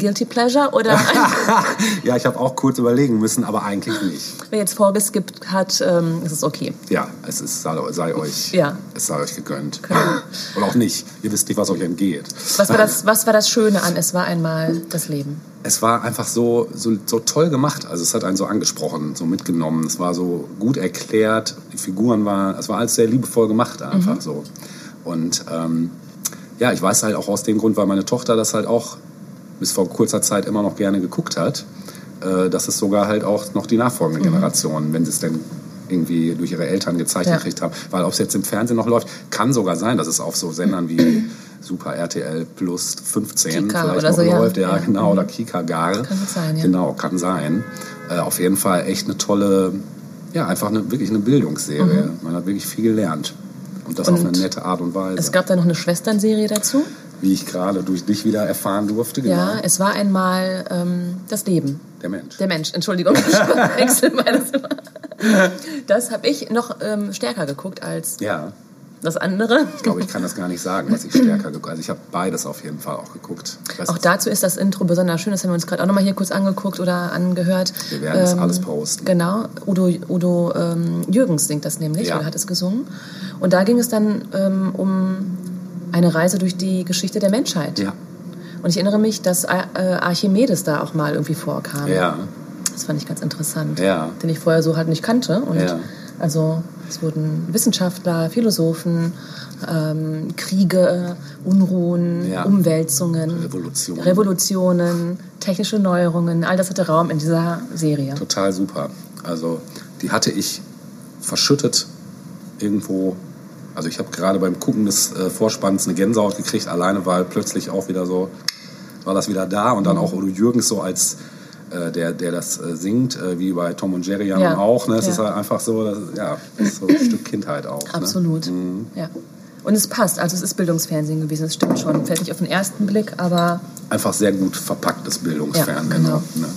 Speaker 3: Guilty Pleasure oder
Speaker 2: ja, ich habe auch kurz überlegen müssen, aber eigentlich nicht.
Speaker 3: wer jetzt vorgeskippt hat, ähm, ist es okay.
Speaker 2: Ja, es ist, sei, sei euch,
Speaker 3: Ja.
Speaker 2: es sei euch gegönnt.
Speaker 3: Genau.
Speaker 2: Und auch nicht. Ihr wisst nicht, was euch entgeht.
Speaker 3: Was war das, was war das Schöne an Es war einmal das Leben?
Speaker 2: Es war einfach so, so, so toll gemacht. Also es hat einen so angesprochen, so mitgenommen. Es war so gut erklärt. Die Figuren waren, es war alles sehr liebevoll gemacht einfach
Speaker 3: Mhm.
Speaker 2: so. Und ähm, ja, ich weiß halt auch aus dem Grund, weil meine Tochter das halt auch bis vor kurzer Zeit immer noch gerne geguckt hat, äh, dass es sogar halt auch noch die nachfolgende Generation, wenn sie es denn irgendwie durch ihre Eltern gezeigt
Speaker 3: Mhm. Ja.
Speaker 2: gekriegt haben. Weil ob es jetzt im Fernsehen noch läuft, kann sogar sein, dass es auf so Sendern wie Super RTL Plus 15
Speaker 3: Kika
Speaker 2: vielleicht
Speaker 3: oder
Speaker 2: noch
Speaker 3: so,
Speaker 2: läuft. Ja,
Speaker 3: Ja.
Speaker 2: genau. Oder Kika Gar.
Speaker 3: Kann sein, ja.
Speaker 2: Genau, kann sein. Äh, auf jeden Fall echt eine tolle, ja, einfach eine, wirklich eine Bildungsserie.
Speaker 3: Mhm.
Speaker 2: Man hat wirklich viel gelernt. Und das auf
Speaker 3: Und
Speaker 2: eine nette Art und Weise.
Speaker 3: Es gab da noch eine Schwesternserie dazu.
Speaker 2: Wie ich gerade durch dich wieder erfahren durfte. Genau.
Speaker 3: Ja, es war einmal ähm, das Leben.
Speaker 2: Der Mensch.
Speaker 3: Der Mensch, Entschuldigung, beides immer. Das habe ich noch ähm, stärker geguckt als
Speaker 2: ja,
Speaker 3: das andere.
Speaker 2: ich glaube, ich kann das gar nicht sagen, was ich stärker geguckt Also ich habe beides auf jeden Fall auch geguckt. Weiß
Speaker 3: Auch dazu ist das Intro besonders schön. Das haben wir uns gerade auch nochmal hier kurz angeguckt oder angehört.
Speaker 2: Wir werden das alles posten.
Speaker 3: Genau. Udo, Udo ähm, Jürgens singt das nämlich,
Speaker 2: Ja.
Speaker 3: oder hat es gesungen. Und da ging es dann ähm, um eine Reise durch die Geschichte der Menschheit.
Speaker 2: Ja,
Speaker 3: Und ich erinnere mich, dass äh, Archimedes da auch mal irgendwie vorkam.
Speaker 2: ja,
Speaker 3: Das fand ich ganz interessant.
Speaker 2: Ja.
Speaker 3: Den ich vorher so halt nicht kannte. Und
Speaker 2: Ja.
Speaker 3: also es wurden Wissenschaftler, Philosophen, ähm, Kriege, Unruhen,
Speaker 2: Ja.
Speaker 3: Umwälzungen,
Speaker 2: Revolution.
Speaker 3: Revolutionen, technische Neuerungen, all das hatte Raum in dieser Serie.
Speaker 2: total super. Also die hatte ich verschüttet irgendwo. Also ich habe gerade beim Gucken des äh, Vorspanns eine Gänsehaut gekriegt, alleine weil plötzlich auch wieder so, war das wieder da und
Speaker 3: Mhm.
Speaker 2: dann auch Udo Jürgens so als äh, der, der das äh, singt, äh, wie bei Tom und Jerry ja,
Speaker 3: Ja.
Speaker 2: auch. Ne? Es
Speaker 3: Ja.
Speaker 2: ist halt einfach so, das, ja, das ist so ein Stück Kindheit auch.
Speaker 3: Absolut.
Speaker 2: Ne? Mhm.
Speaker 3: Ja. Und es passt, also es ist Bildungsfernsehen gewesen, das stimmt schon. Fällt nicht auf den ersten Blick, aber
Speaker 2: Einfach sehr gut verpacktes Bildungsfernsehen.
Speaker 3: Ja, genau.
Speaker 2: Ne?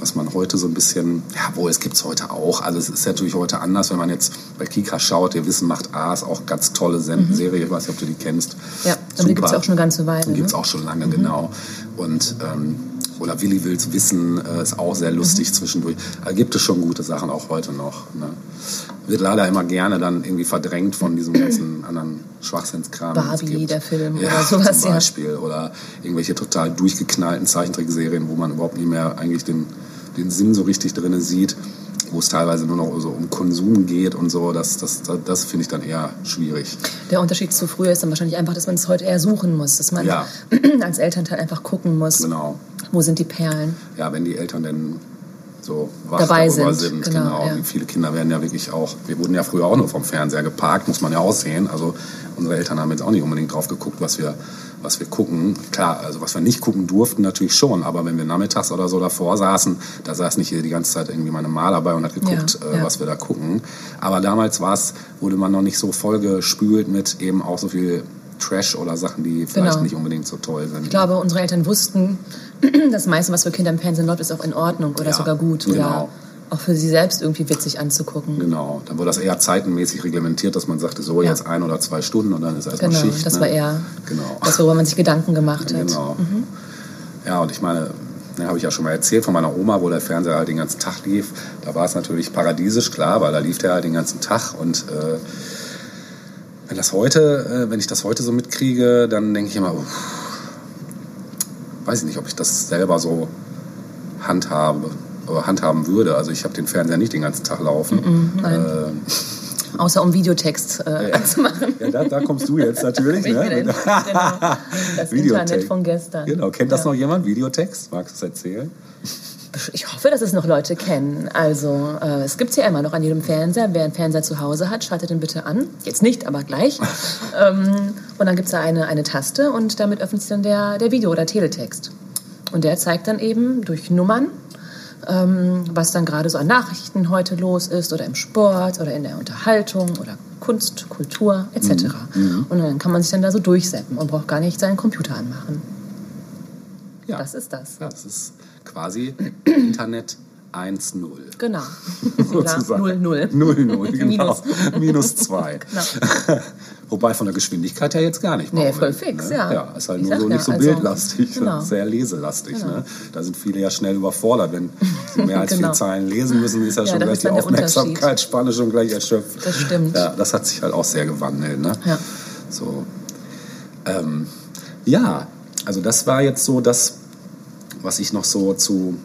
Speaker 2: Was man heute so ein bisschen, ja, wohl, es gibt es heute auch. Also es ist natürlich heute anders, wenn man jetzt bei Kika schaut. Ihr Wissen macht A, ist auch ganz tolle Sen Serie. Ich weiß nicht, ob du die kennst.
Speaker 3: Mhm. ja, aber die gibt es auch schon eine ganze Weile.
Speaker 2: Die gibt es
Speaker 3: ne?
Speaker 2: auch schon lange, genau. Und ähm, oder Willi will's wissen, äh, ist auch sehr
Speaker 3: Mhm.
Speaker 2: lustig zwischendurch. Da gibt es schon gute Sachen auch heute noch. Ne? Wird leider immer gerne dann irgendwie verdrängt von diesem ganzen anderen Schwachsinnskram.
Speaker 3: Barbie, der Film
Speaker 2: ja,
Speaker 3: oder sowas,
Speaker 2: Zum
Speaker 3: ja.
Speaker 2: Beispiel. Oder irgendwelche total durchgeknallten Zeichentrickserien, wo man überhaupt nicht mehr eigentlich den, den Sinn so richtig drin sieht. Wo es teilweise nur noch so um Konsum geht und so, das, das, das, das finde ich dann eher schwierig.
Speaker 3: Der Unterschied zu früher ist dann wahrscheinlich einfach, dass man es heute eher suchen muss, dass man
Speaker 2: Ja.
Speaker 3: als Elternteil einfach gucken muss,
Speaker 2: Genau.
Speaker 3: wo sind die Perlen.
Speaker 2: ja, wenn die Eltern denn so wach
Speaker 3: Dabei sind,
Speaker 2: sind.
Speaker 3: genau, ja.
Speaker 2: Wie Viele Kinder werden ja wirklich auch, wir wurden ja früher auch nur vom Fernseher geparkt, muss man ja auch sehen. Also unsere Eltern haben jetzt auch nicht unbedingt drauf geguckt, was wir, was wir gucken. Klar, also was wir nicht gucken durften, natürlich schon, aber wenn wir nachmittags oder so davor saßen, da saß nicht hier die ganze Zeit irgendwie meine Mama dabei und hat geguckt,
Speaker 3: Ja,
Speaker 2: äh,
Speaker 3: ja.
Speaker 2: was wir da gucken. Aber damals war es, wurde man noch nicht so vollgespült mit eben auch so viel Trash oder Sachen, die vielleicht
Speaker 3: Genau.
Speaker 2: nicht unbedingt so toll sind.
Speaker 3: Ich glaube, unsere Eltern wussten, das meiste, was für Kinder im Fernsehen läuft, ist auch in Ordnung oder
Speaker 2: Ja,
Speaker 3: sogar gut oder
Speaker 2: genau.
Speaker 3: auch für sie selbst irgendwie witzig anzugucken.
Speaker 2: Genau, dann wurde das eher zeitenmäßig reglementiert, dass man sagte, so
Speaker 3: Ja.
Speaker 2: jetzt ein oder zwei Stunden und dann ist erstmal
Speaker 3: Genau,
Speaker 2: Schicht.
Speaker 3: das
Speaker 2: ne?
Speaker 3: war eher
Speaker 2: Genau.
Speaker 3: das, worüber man sich Gedanken gemacht hat.
Speaker 2: Genau. Ja, und ich meine, ne, habe ich ja schon mal erzählt von meiner Oma, wo der Fernseher halt den ganzen Tag lief. Da war es natürlich paradiesisch, klar, weil da lief der halt den ganzen Tag. Und äh, wenn das heute, äh, wenn ich das heute so mitkriege, dann denke ich immer, uff, weiß ich nicht, ob ich das selber so handhabe oder handhaben würde. Also ich habe den Fernseher nicht den ganzen Tag laufen.
Speaker 3: nein.
Speaker 2: Äh,
Speaker 3: Außer um Videotext äh, anzumachen.
Speaker 2: ja, da, da kommst du jetzt natürlich. Ne?
Speaker 3: in- genau, das
Speaker 2: Videotext.
Speaker 3: Internet von gestern.
Speaker 2: Genau, kennt das
Speaker 3: Ja.
Speaker 2: noch jemand? Videotext? Magst du es erzählen?
Speaker 3: Ich hoffe, dass es noch Leute kennen. Also, äh, es gibt ja immer noch an jedem Fernseher. Wer einen Fernseher zu Hause hat, schaltet den bitte an. Jetzt nicht, aber gleich. ähm, und dann gibt es da eine, eine Taste und damit öffnet sich dann der, der Video- oder Teletext. Und der zeigt dann eben durch Nummern, ähm, was dann gerade so an Nachrichten heute los ist oder im Sport oder in der Unterhaltung oder Kunst, Kultur etc. Und dann kann man sich dann da so durchseppen und braucht gar nicht seinen Computer anmachen.
Speaker 2: Ja.
Speaker 3: Das ist das.
Speaker 2: Ja, das ist quasi Internet 1.0.
Speaker 3: Genau.
Speaker 2: Sozusagen.
Speaker 3: 0-0.
Speaker 2: 0-0, genau.
Speaker 3: Minus.
Speaker 2: Minus 2.
Speaker 3: Genau.
Speaker 2: Wobei von der Geschwindigkeit her jetzt gar nicht.
Speaker 3: Nee,
Speaker 2: mal
Speaker 3: voll fix,
Speaker 2: ne?
Speaker 3: ja.
Speaker 2: Ja, ist halt
Speaker 3: Ich
Speaker 2: nur so
Speaker 3: ja,
Speaker 2: nicht so
Speaker 3: also,
Speaker 2: bildlastig,
Speaker 3: genau.
Speaker 2: sehr leselastig.
Speaker 3: Genau.
Speaker 2: Ne? Da sind viele ja schnell überfordert, wenn sie mehr als
Speaker 3: Genau.
Speaker 2: vier Zeilen lesen müssen, ist ja,
Speaker 3: Ja,
Speaker 2: schon gleich die. Aufmerksamkeitsspanne schon gleich erschöpft.
Speaker 3: Das stimmt.
Speaker 2: Ja, das hat sich halt auch sehr gewandelt. Ne?
Speaker 3: Ja.
Speaker 2: So. Ähm, ja, also das war jetzt so das, was ich noch so zu,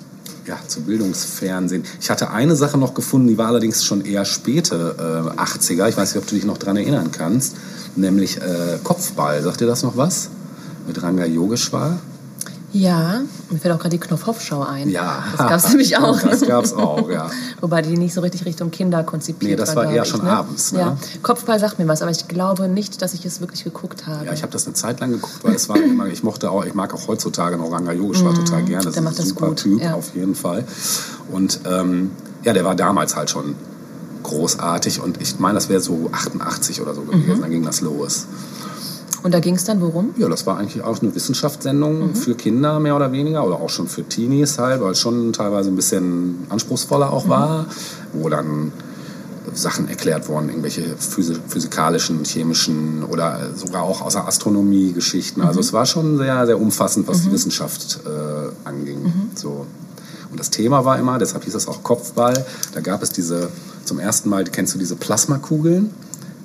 Speaker 2: ja, zu Bildungsfernsehen. Ich hatte eine Sache noch gefunden, die war allerdings schon eher späte äh, 80er. Ich weiß nicht, ob du dich noch dran erinnern kannst. Nämlich äh, Kopfball. Sagt dir das noch was? Mit Ranga Yogeshwar?
Speaker 3: Ja, mir fällt auch gerade die Knopfhoff-Schau ein.
Speaker 2: Ja.
Speaker 3: Das gab es nämlich auch.
Speaker 2: Das gab's auch, ja.
Speaker 3: Wobei die nicht so richtig Richtung Kinder konzipiert
Speaker 2: Nee, das war
Speaker 3: glaub
Speaker 2: eher
Speaker 3: ich,
Speaker 2: schon
Speaker 3: ne?
Speaker 2: abends, ne?
Speaker 3: Ja, Kopfball sagt mir was, aber ich glaube nicht, dass ich es wirklich geguckt habe.
Speaker 2: Ja, ich habe das eine Zeit lang geguckt, weil es war immer, ich mochte auch, ich mag auch heutzutage noch Ranga Yogeshwar total gerne. Das
Speaker 3: Mhm. der
Speaker 2: ist
Speaker 3: macht
Speaker 2: ein
Speaker 3: das
Speaker 2: super
Speaker 3: gut,
Speaker 2: Typ,
Speaker 3: ja.
Speaker 2: auf jeden Fall. Und ähm, ja, der war damals halt schon großartig. Und ich meine, das wäre so 88 oder so gewesen. Dann ging das los.
Speaker 3: Und da ging es dann worum?
Speaker 2: Ja, das war eigentlich auch eine Wissenschaftssendung für Kinder mehr oder weniger oder auch schon für Teenies halt, weil es schon teilweise ein bisschen anspruchsvoller auch war, wo dann Sachen erklärt wurden, irgendwelche physi- physikalischen, chemischen oder sogar auch außer Astronomie Geschichten. Also es war schon sehr, sehr umfassend, was die Wissenschaft äh, anging. So. Und das Thema war immer, deshalb hieß es auch Kopfball, da gab es diese, zum ersten Mal, kennst du diese Plasmakugeln?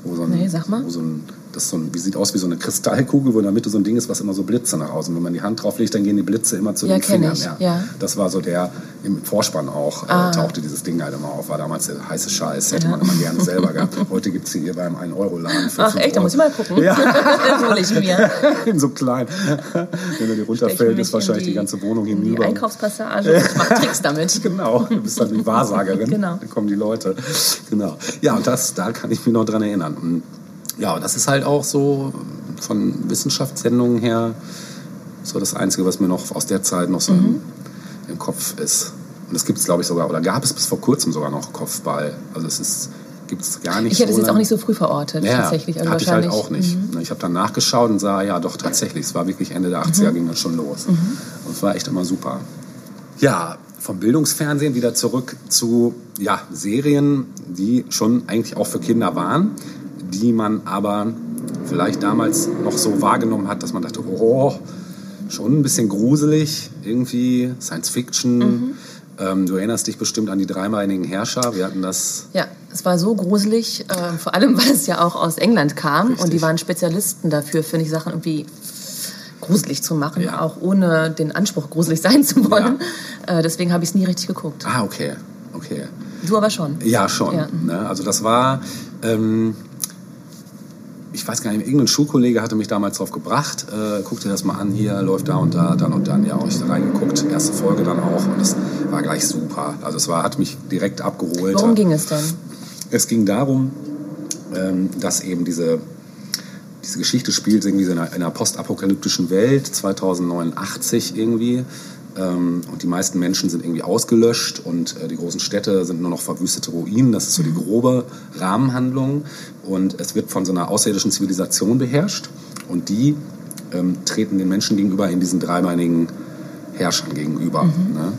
Speaker 2: Wo so ein,
Speaker 3: Nee, sag mal.
Speaker 2: Wo so ein, das so ein, wie sieht aus wie so eine Kristallkugel, wo in der Mitte so ein Ding ist, was immer so Blitze nach außen. Wenn man die Hand drauflegt, dann gehen die Blitze immer zu
Speaker 3: Ja,
Speaker 2: den Fingern.
Speaker 3: ich, ja.
Speaker 2: Das war so der, im Vorspann auch,
Speaker 3: Ah.
Speaker 2: äh, tauchte dieses Ding halt immer auf. War damals der heiße Scheiß. Hätte man immer gerne selber gehabt. Heute gibt es sie hier beim 1-Euro-Laden für
Speaker 3: Ach
Speaker 2: 5
Speaker 3: echt, da
Speaker 2: Euro.
Speaker 3: muss ich mal gucken.
Speaker 2: Ja.
Speaker 3: Dann hol ich mir.
Speaker 2: In so klein. Wenn er dir runterfällt, ist wahrscheinlich
Speaker 3: in
Speaker 2: die, ganze Wohnung
Speaker 3: in Die
Speaker 2: hinüber.
Speaker 3: Einkaufspassage ich mache Tricks damit.
Speaker 2: Genau, du bist dann die Wahrsagerin.
Speaker 3: Genau.
Speaker 2: Dann kommen die Leute. Genau. Ja, und das, da kann ich mich noch dran erinnern. Ja, das ist halt auch so von Wissenschaftssendungen her so das Einzige, was mir noch aus der Zeit noch so
Speaker 3: Mhm.
Speaker 2: im, im Kopf ist. Und es gibt es, glaube ich, sogar, oder gab es bis vor kurzem sogar noch Kopfball. Also es ist, gibt es gar nicht
Speaker 3: Ich hätte es
Speaker 2: so
Speaker 3: jetzt auch nicht so früh verortet,
Speaker 2: Ja,
Speaker 3: tatsächlich. Also
Speaker 2: hatte ich halt auch nicht.
Speaker 3: Mhm.
Speaker 2: Ich habe dann nachgeschaut und sah, ja doch, tatsächlich, es war wirklich Ende der 80er ging das schon los.
Speaker 3: Mhm.
Speaker 2: Und es war echt immer super. Ja, vom Bildungsfernsehen wieder zurück zu ja, Serien, die schon eigentlich auch für Kinder waren, die man aber vielleicht damals noch so wahrgenommen hat, dass man dachte, oh, schon ein bisschen gruselig, irgendwie Science Fiction.
Speaker 3: Mhm.
Speaker 2: Ähm, du erinnerst dich bestimmt an die dreimeiligen Herrscher. Wir hatten das
Speaker 3: Ja, es war so gruselig, äh, vor allem weil es ja auch aus England kam
Speaker 2: Richtig.
Speaker 3: und die waren Spezialisten dafür, finde ich, Sachen irgendwie gruselig zu machen,
Speaker 2: Ja.
Speaker 3: auch ohne den Anspruch, gruselig sein zu wollen. Äh, deswegen habe ich es nie richtig geguckt.
Speaker 2: Ah, okay. Okay.
Speaker 3: Du aber schon.
Speaker 2: Ja, schon.
Speaker 3: Ja.
Speaker 2: Ne? Also das war, ähm, ich weiß gar nicht, irgendein Schulkollege hatte mich damals drauf gebracht, äh, guck dir das mal an, hier läuft da und da, dann und dann. Ja, auch ich da reingeguckt, erste Folge dann auch und es war gleich super. Also es war, hat mich direkt abgeholt.
Speaker 3: Worum ging es denn?
Speaker 2: Es ging darum, ähm, dass eben diese, diese Geschichte spielt irgendwie in einer, in einer postapokalyptischen Welt, 2089 irgendwie. Ähm, und die meisten Menschen sind irgendwie ausgelöscht und äh, die großen Städte sind nur noch verwüstete Ruinen. Das ist so die grobe Rahmenhandlung. Und es wird von so einer außerirdischen Zivilisation beherrscht. Und die ähm, treten den Menschen gegenüber in diesen dreibeinigen Herrschern gegenüber. Ne?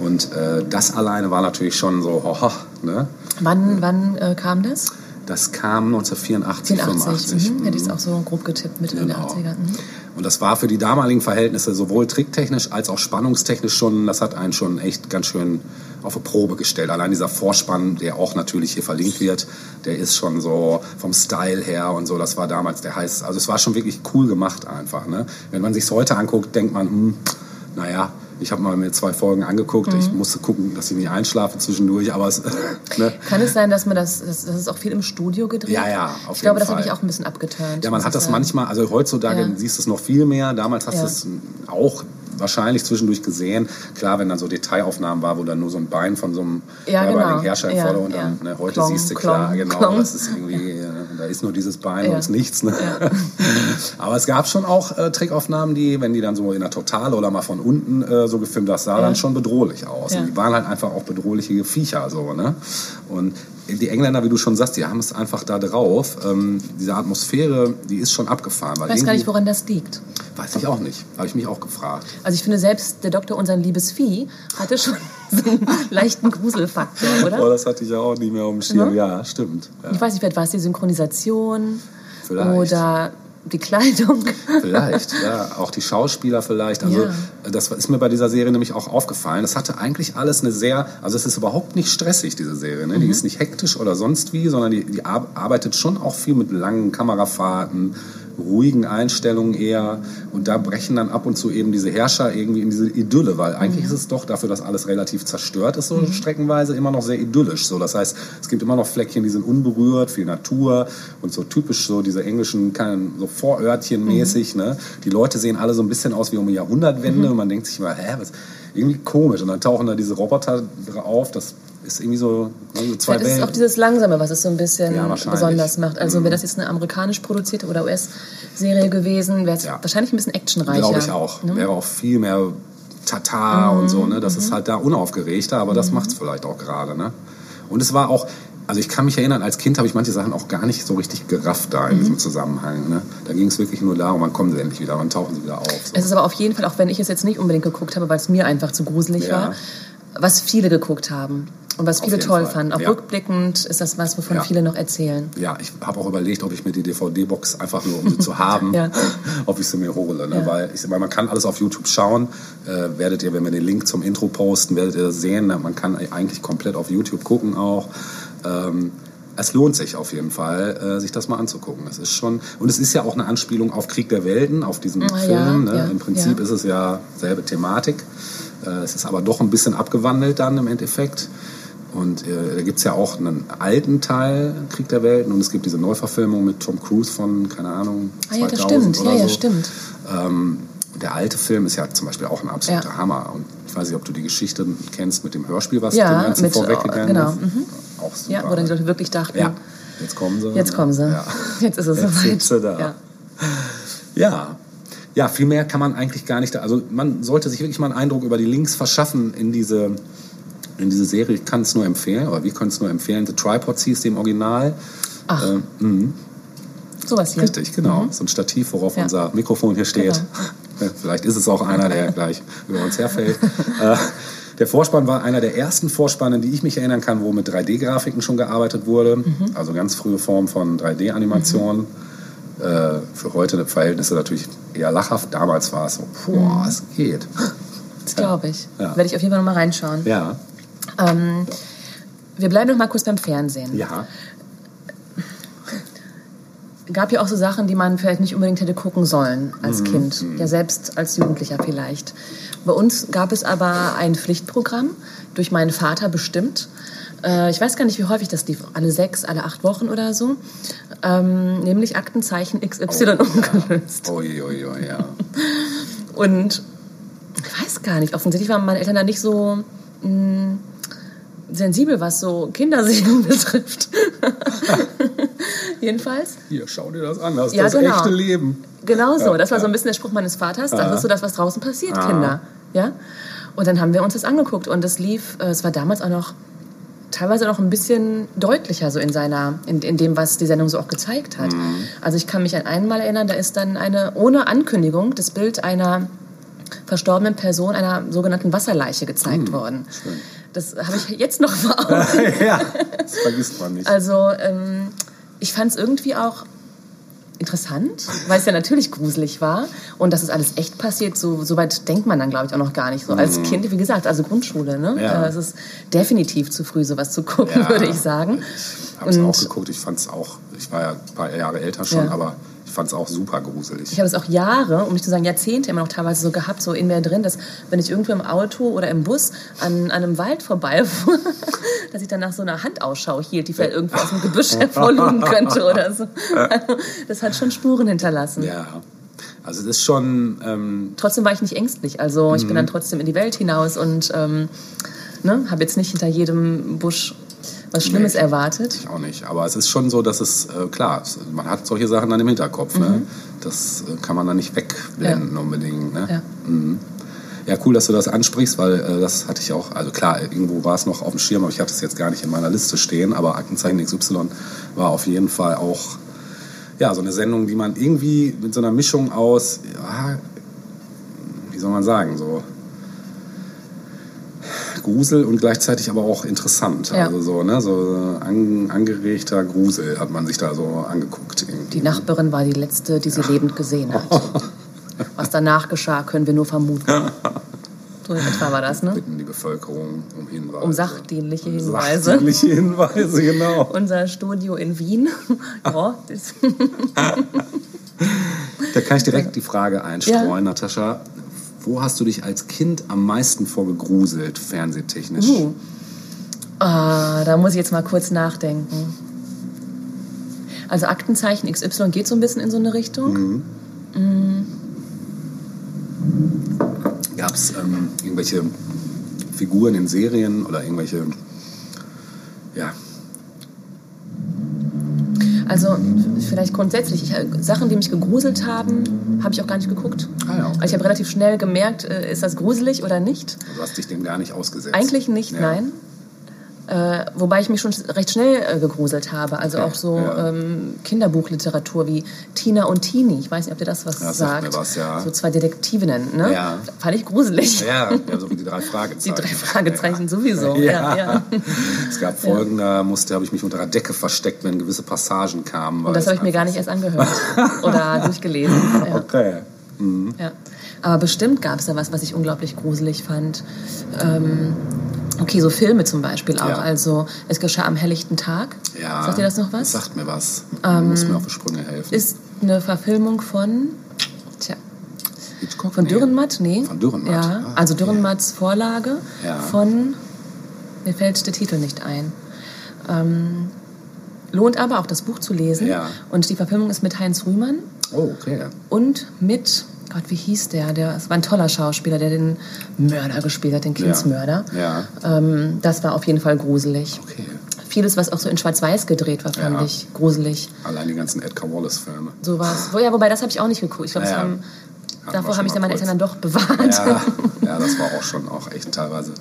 Speaker 2: Und äh, das alleine war natürlich schon so, hoho, ne?
Speaker 3: Wann, wann äh, kam das?
Speaker 2: Das kam 1984,
Speaker 3: 84.
Speaker 2: 85.
Speaker 3: Mhm. Hätte ich es auch so grob getippt, Mitte der
Speaker 2: Genau.
Speaker 3: 80er. Mhm.
Speaker 2: Und das war für die damaligen Verhältnisse sowohl tricktechnisch als auch spannungstechnisch schon, das hat einen schon echt ganz schön auf eine Probe gestellt. Allein dieser Vorspann, der auch natürlich hier verlinkt wird, der ist schon so vom Style her und so, das war damals der heiß. Also es war schon wirklich cool gemacht einfach. Ne? Wenn man sich heute anguckt, denkt man, hm, naja, ich habe mal mir zwei Folgen angeguckt. Ich musste gucken, dass ich nicht einschlafe zwischendurch, aber es, ne?
Speaker 3: Kann es sein, dass man das, das, das ist auch viel im Studio gedreht?
Speaker 2: Ja, ja, auf
Speaker 3: Ich glaube, das habe ich auch ein bisschen abgeturnt.
Speaker 2: Ja, man hat das
Speaker 3: sagen.
Speaker 2: manchmal, also heutzutage
Speaker 3: Ja.
Speaker 2: siehst du es noch viel mehr. Damals hast
Speaker 3: Ja.
Speaker 2: du es auch wahrscheinlich zwischendurch gesehen. Klar, wenn dann so Detailaufnahmen war, wo dann nur so ein Bein von so einem
Speaker 3: Ja, genau.
Speaker 2: Herrscher
Speaker 3: Ja,
Speaker 2: Vordergrund,
Speaker 3: ja.
Speaker 2: dann, ne, heute
Speaker 3: Klong,
Speaker 2: siehst du klar,
Speaker 3: klong,
Speaker 2: genau,
Speaker 3: klong.
Speaker 2: das ist irgendwie, äh, da ist nur dieses Bein
Speaker 3: Ja.
Speaker 2: und nichts. Ne? Aber es gab schon auch äh, Trickaufnahmen, die, wenn die dann so in der Totale oder mal von unten äh, so gefilmt, das sah
Speaker 3: Ja.
Speaker 2: dann schon bedrohlich aus.
Speaker 3: Ja.
Speaker 2: Und die waren halt einfach auch bedrohliche Viecher, so, ne? Und die Engländer, wie du schon sagst, die haben es einfach da drauf. Ähm, diese Atmosphäre, die ist schon abgefahren.
Speaker 3: Ich weiß gar nicht, woran das liegt.
Speaker 2: Weiß ich auch nicht. Habe ich mich auch gefragt.
Speaker 3: Also ich finde, selbst der Doktor, unser liebes Vieh, hatte schon so einen leichten Gruselfaktor,
Speaker 2: Oh,
Speaker 3: oder?
Speaker 2: das hatte ich ja auch nicht mehr auf dem Schirm.
Speaker 3: Ne?
Speaker 2: Ja, stimmt. Ja.
Speaker 3: Ich weiß nicht, vielleicht war es die Synchronisation
Speaker 2: Vielleicht.
Speaker 3: oder die Kleidung.
Speaker 2: Vielleicht, ja. Auch die Schauspieler vielleicht. Also
Speaker 3: Ja.
Speaker 2: das ist mir bei dieser Serie nämlich auch aufgefallen. Es hatte eigentlich alles eine sehr, also es ist überhaupt nicht stressig, diese Serie. Ne?
Speaker 3: Mhm.
Speaker 2: Die ist nicht hektisch oder sonst wie, sondern die, die ar- arbeitet schon auch viel mit langen Kamerafahrten, ruhigen Einstellungen eher. Und da brechen dann ab und zu eben diese Herrscher irgendwie in diese Idylle, weil eigentlich
Speaker 3: Mhm.
Speaker 2: ist es doch dafür, dass alles relativ zerstört ist, so streckenweise immer noch sehr idyllisch. So, das heißt, es gibt immer noch Fleckchen, die sind unberührt, viel Natur und so typisch so diese englischen, so Vorörtchen mäßig. Ne? Die Leute sehen alle so ein bisschen aus wie um die Jahrhundertwende und man denkt sich mal, hä, was, irgendwie komisch. Und dann tauchen da diese Roboter auf, das ist irgendwie so, also zwei
Speaker 3: Vielleicht ist es auch dieses Langsame, was es so ein bisschen
Speaker 2: Ja,
Speaker 3: besonders macht. Also
Speaker 2: Mhm.
Speaker 3: wäre das jetzt eine amerikanisch produzierte oder US-Serie gewesen, wäre es
Speaker 2: Ja.
Speaker 3: wahrscheinlich ein bisschen actionreicher.
Speaker 2: Glaube ich auch.
Speaker 3: Ne?
Speaker 2: Wäre auch viel mehr Tata und so, ne? Das
Speaker 3: Mhm.
Speaker 2: ist halt da unaufgeregter, aber das macht's vielleicht auch gerade, ne? Und es war auch, Also ich kann mich erinnern, als Kind habe ich manche Sachen auch gar nicht so richtig gerafft da in
Speaker 3: Mhm.
Speaker 2: diesem Zusammenhang. Ne? Da ging es wirklich nur darum, wann kommen sie endlich wieder, wann tauchen sie wieder auf. So.
Speaker 3: Es ist aber auf jeden Fall, auch wenn ich es jetzt nicht unbedingt geguckt habe, weil es mir einfach zu gruselig
Speaker 2: Ja.
Speaker 3: war, was viele geguckt haben und was viele toll
Speaker 2: Fall,
Speaker 3: fanden. Auch
Speaker 2: ja.
Speaker 3: rückblickend ist das was, wovon
Speaker 2: Ja.
Speaker 3: viele noch erzählen.
Speaker 2: Ja, ich habe auch überlegt, ob ich mir die DVD-Box einfach nur, um sie zu haben,
Speaker 3: Ja.
Speaker 2: ob ich sie mir hole. Ne? Weil, ich, weil man kann alles auf YouTube schauen. Äh, werdet ihr, wenn wir den Link zum Intro posten, werdet ihr sehen. Man kann eigentlich komplett auf YouTube gucken auch. Ähm, es lohnt sich auf jeden Fall, äh, sich das mal anzugucken. Das ist schon und es ist ja auch eine Anspielung auf Krieg der Welten, auf diesen
Speaker 3: Ah,
Speaker 2: Film.
Speaker 3: ja,
Speaker 2: ne?
Speaker 3: ja,
Speaker 2: Im Prinzip
Speaker 3: ja.
Speaker 2: ist es ja selbe Thematik. Äh, es ist aber doch ein bisschen abgewandelt dann im Endeffekt. Und äh, da gibt's ja auch einen alten Teil Krieg der Welten und es gibt diese Neuverfilmung mit Tom Cruise von, keine Ahnung,
Speaker 3: Ah ja, das
Speaker 2: 2000
Speaker 3: stimmt.
Speaker 2: oder
Speaker 3: Ja, ja,
Speaker 2: so.
Speaker 3: stimmt.
Speaker 2: Ähm, der alte Film ist ja zum Beispiel auch ein absoluter
Speaker 3: Ja.
Speaker 2: Hammer. Und ich weiß nicht, ob du die Geschichte kennst mit dem Hörspiel, was
Speaker 3: Ja,
Speaker 2: dem Ganzen
Speaker 3: mit,
Speaker 2: vorweggegangen
Speaker 3: genau,
Speaker 2: ist.
Speaker 3: mhm.
Speaker 2: Auch super.
Speaker 3: Ja, wo dann die Leute wirklich dachten,
Speaker 2: ja, jetzt kommen sie.
Speaker 3: jetzt kommen sie. Jetzt ist es
Speaker 2: Jetzt
Speaker 3: soweit.
Speaker 2: sind sie da.
Speaker 3: Ja.
Speaker 2: Ja. Ja, viel mehr kann man eigentlich gar nicht. Da. Also man sollte sich wirklich mal einen Eindruck über die Links verschaffen in diese, in diese Serie. Ich kann es nur empfehlen, oder wir können es nur empfehlen. The Tripods hieß dem Original.
Speaker 3: Ach.
Speaker 2: Äh, mhm.
Speaker 3: Sowas hier.
Speaker 2: Richtig, genau. So ein Stativ, worauf
Speaker 3: Ja.
Speaker 2: unser Mikrofon hier steht. Vielleicht ist es auch einer, der gleich über uns herfällt. äh, der Vorspann war einer der ersten Vorspanne, die ich mich erinnern kann, wo mit 3D-Grafiken schon gearbeitet wurde. Also ganz frühe Form von 3D-Animation. Äh, für heute Verhältnisse natürlich eher lachhaft. Damals war es so, boah, es geht.
Speaker 3: Das glaube ich.
Speaker 2: Ja.
Speaker 3: Werde ich auf jeden Fall noch mal reinschauen.
Speaker 2: Ja,
Speaker 3: Ähm, wir bleiben noch mal kurz beim Fernsehen.
Speaker 2: ja.
Speaker 3: gab ja auch so Sachen, die man vielleicht nicht unbedingt hätte gucken sollen
Speaker 2: Mhm.
Speaker 3: als Kind, ja selbst als Jugendlicher vielleicht. Bei uns gab es aber ein Pflichtprogramm, durch meinen Vater bestimmt. Äh, ich weiß gar nicht, wie häufig das lief, alle sechs, alle acht Wochen oder so. Ähm, nämlich Aktenzeichen XY ungelöst.
Speaker 2: Ui, ui, ui, ja.
Speaker 3: Und ich weiß gar nicht, offensichtlich waren meine Eltern da nicht so mh, sensibel, was so Kinderseelen betrifft. Jedenfalls.
Speaker 2: Hier, schau dir das an. Das ist
Speaker 3: Ja,
Speaker 2: das
Speaker 3: genau.
Speaker 2: echte Leben.
Speaker 3: Genau so, das war so ein bisschen der Spruch meines Vaters. Das ist so das, was draußen passiert,
Speaker 2: Ja.
Speaker 3: Kinder. Ja? Und dann haben wir uns das angeguckt und das lief, äh, es war damals auch noch teilweise noch ein bisschen deutlicher so in seiner, in, in dem, was die Sendung so auch gezeigt hat.
Speaker 2: Mhm.
Speaker 3: Also ich kann mich an einmal erinnern, da ist dann eine, ohne Ankündigung, das Bild einer verstorbenen Person, einer sogenannten Wasserleiche gezeigt worden.
Speaker 2: Mhm. schön.
Speaker 3: Das habe ich jetzt noch vor Augen.
Speaker 2: ja, das vergisst man nicht.
Speaker 3: Also ähm, ich fand es irgendwie auch interessant, weil es ja natürlich gruselig war und dass es alles echt passiert, so, so weit denkt man dann, glaube ich, auch noch gar nicht. So als Kind, wie gesagt, also Grundschule, ne?
Speaker 2: Mhm. Ja.
Speaker 3: Äh, Es ist definitiv zu früh, sowas zu gucken,
Speaker 2: Ja.
Speaker 3: würde ich sagen.
Speaker 2: Ich habe es auch geguckt. Ich fand es auch, ich war ja ein paar Jahre älter schon,
Speaker 3: Ja.
Speaker 2: aber fand es auch super gruselig.
Speaker 3: Ich habe es auch Jahre, um nicht zu sagen Jahrzehnte immer noch teilweise so gehabt, so in mir drin, dass wenn ich irgendwo im Auto oder im Bus an, an einem Wald vorbeifuhr, dass ich dann nach so einer Handausschau hielt, die vielleicht irgendwo aus dem Gebüsch hervorlugen könnte oder so. Also, das hat schon Spuren hinterlassen.
Speaker 2: Ja, also es ist schon, ähm,
Speaker 3: Trotzdem war ich nicht ängstlich. Also ich bin
Speaker 2: Mhm.
Speaker 3: dann trotzdem in die Welt hinaus und ähm, ne, habe jetzt nicht hinter jedem Busch was Schlimmes
Speaker 2: Nee.
Speaker 3: erwartet.
Speaker 2: ich auch nicht. Aber es ist schon so, dass es, äh, klar, man hat solche Sachen dann im Hinterkopf. Ne? Das äh, kann man dann nicht wegblenden unbedingt. Ne?
Speaker 3: Mhm. Ja.
Speaker 2: Mhm. Ja, cool, dass du das ansprichst, weil äh, das hatte ich auch, also klar, irgendwo war es noch auf dem Schirm, aber ich hatte es jetzt gar nicht in meiner Liste stehen, aber Aktenzeichen XY war auf jeden Fall auch, ja, so eine Sendung, die man irgendwie mit so einer Mischung aus, ja, wie soll man sagen, so Grusel und gleichzeitig aber auch interessant.
Speaker 3: Ja.
Speaker 2: Also so, ne, so an, angeregter Grusel hat man sich da so angeguckt. Irgendwie.
Speaker 3: Die Nachbarin war die letzte, die sie lebend gesehen hat. Was danach geschah, können wir nur vermuten. So etwa war das, ne?
Speaker 2: Bitten die Bevölkerung um Hinweise.
Speaker 3: Um sachdienliche Hinweise.
Speaker 2: Sachdienliche Hinweise, genau.
Speaker 3: Unser Studio in Wien. ja,
Speaker 2: Da kann ich direkt die Frage einstreuen,
Speaker 3: Ja.
Speaker 2: Natascha. Wo hast du dich als Kind am meisten vor gegruselt, fernsehtechnisch?
Speaker 3: Uh. Ah, da muss ich jetzt mal kurz nachdenken. Also Aktenzeichen XY geht so ein bisschen in so eine Richtung.
Speaker 2: Gab es ähm, irgendwelche Figuren in Serien oder irgendwelche, ja,
Speaker 3: Also vielleicht grundsätzlich, ich, Sachen, die mich gegruselt haben, habe ich auch gar nicht geguckt.
Speaker 2: Ah ja, okay.
Speaker 3: Also ich habe relativ schnell gemerkt, äh, ist das gruselig oder nicht.
Speaker 2: du hast dich dem gar nicht ausgesetzt.
Speaker 3: Eigentlich nicht,
Speaker 2: Ja.
Speaker 3: nein. Äh, wobei ich mich schon recht schnell äh, gegruselt habe. Also auch so
Speaker 2: ja.
Speaker 3: ähm, Kinderbuchliteratur wie Tina und Tini. Ich weiß nicht, ob dir das was
Speaker 2: Ja, sagt
Speaker 3: sagt.
Speaker 2: mir was, ja.
Speaker 3: So zwei Detektivinnen, ne?
Speaker 2: Ja.
Speaker 3: Fand ich gruselig.
Speaker 2: Ja, ja, so wie die drei
Speaker 3: Die
Speaker 2: Fragezeichen.
Speaker 3: drei Fragezeichen sowieso.
Speaker 2: Ja.
Speaker 3: Ja.
Speaker 2: Es gab Folgen, da musste, habe ich mich unter der Decke versteckt, wenn gewisse Passagen kamen.
Speaker 3: Und das habe ich mir gar nicht erst angehört oder durchgelesen.
Speaker 2: Okay.
Speaker 3: Ja. Aber bestimmt gab es da was, was ich unglaublich gruselig fand. Ähm, okay, so Filme zum Beispiel auch.
Speaker 2: Ja.
Speaker 3: Also es geschah am helllichten Tag.
Speaker 2: Ja.
Speaker 3: Sagt dir das noch was?
Speaker 2: Sagt mir was. Du musst mir auf die Sprünge helfen.
Speaker 3: Ist eine Verfilmung von, tja,
Speaker 2: Hitchcock?
Speaker 3: von
Speaker 2: Nee.
Speaker 3: Dürrenmatt? Nee.
Speaker 2: Von Dürrenmatt.
Speaker 3: Ja,
Speaker 2: Ah,
Speaker 3: also
Speaker 2: okay.
Speaker 3: Dürrenmatts Vorlage
Speaker 2: Ja.
Speaker 3: von, mir fällt der Titel nicht ein. Ähm, lohnt aber auch das Buch zu lesen.
Speaker 2: Ja.
Speaker 3: Und die Verfilmung ist mit Heinz Rühmann
Speaker 2: Oh, okay.
Speaker 3: und mit, Gott, wie hieß der? Der es war ein toller Schauspieler, der den Mörder gespielt hat, den Kindsmörder.
Speaker 2: Ja.
Speaker 3: Ähm, das war auf jeden Fall gruselig.
Speaker 2: Okay.
Speaker 3: Vieles, was auch so in Schwarz-Weiß gedreht war, fand
Speaker 2: Ja.
Speaker 3: ich gruselig.
Speaker 2: Allein die ganzen Edgar Wallace-Filme.
Speaker 3: So was. Ja, wobei das habe ich auch nicht geguckt. Ich glaube,
Speaker 2: Ja,
Speaker 3: das
Speaker 2: ja. wir
Speaker 3: davor mich
Speaker 2: mal
Speaker 3: dann meine. Eltern dann doch bewahrt.
Speaker 2: Ja, ja, das war auch schon auch echt teilweise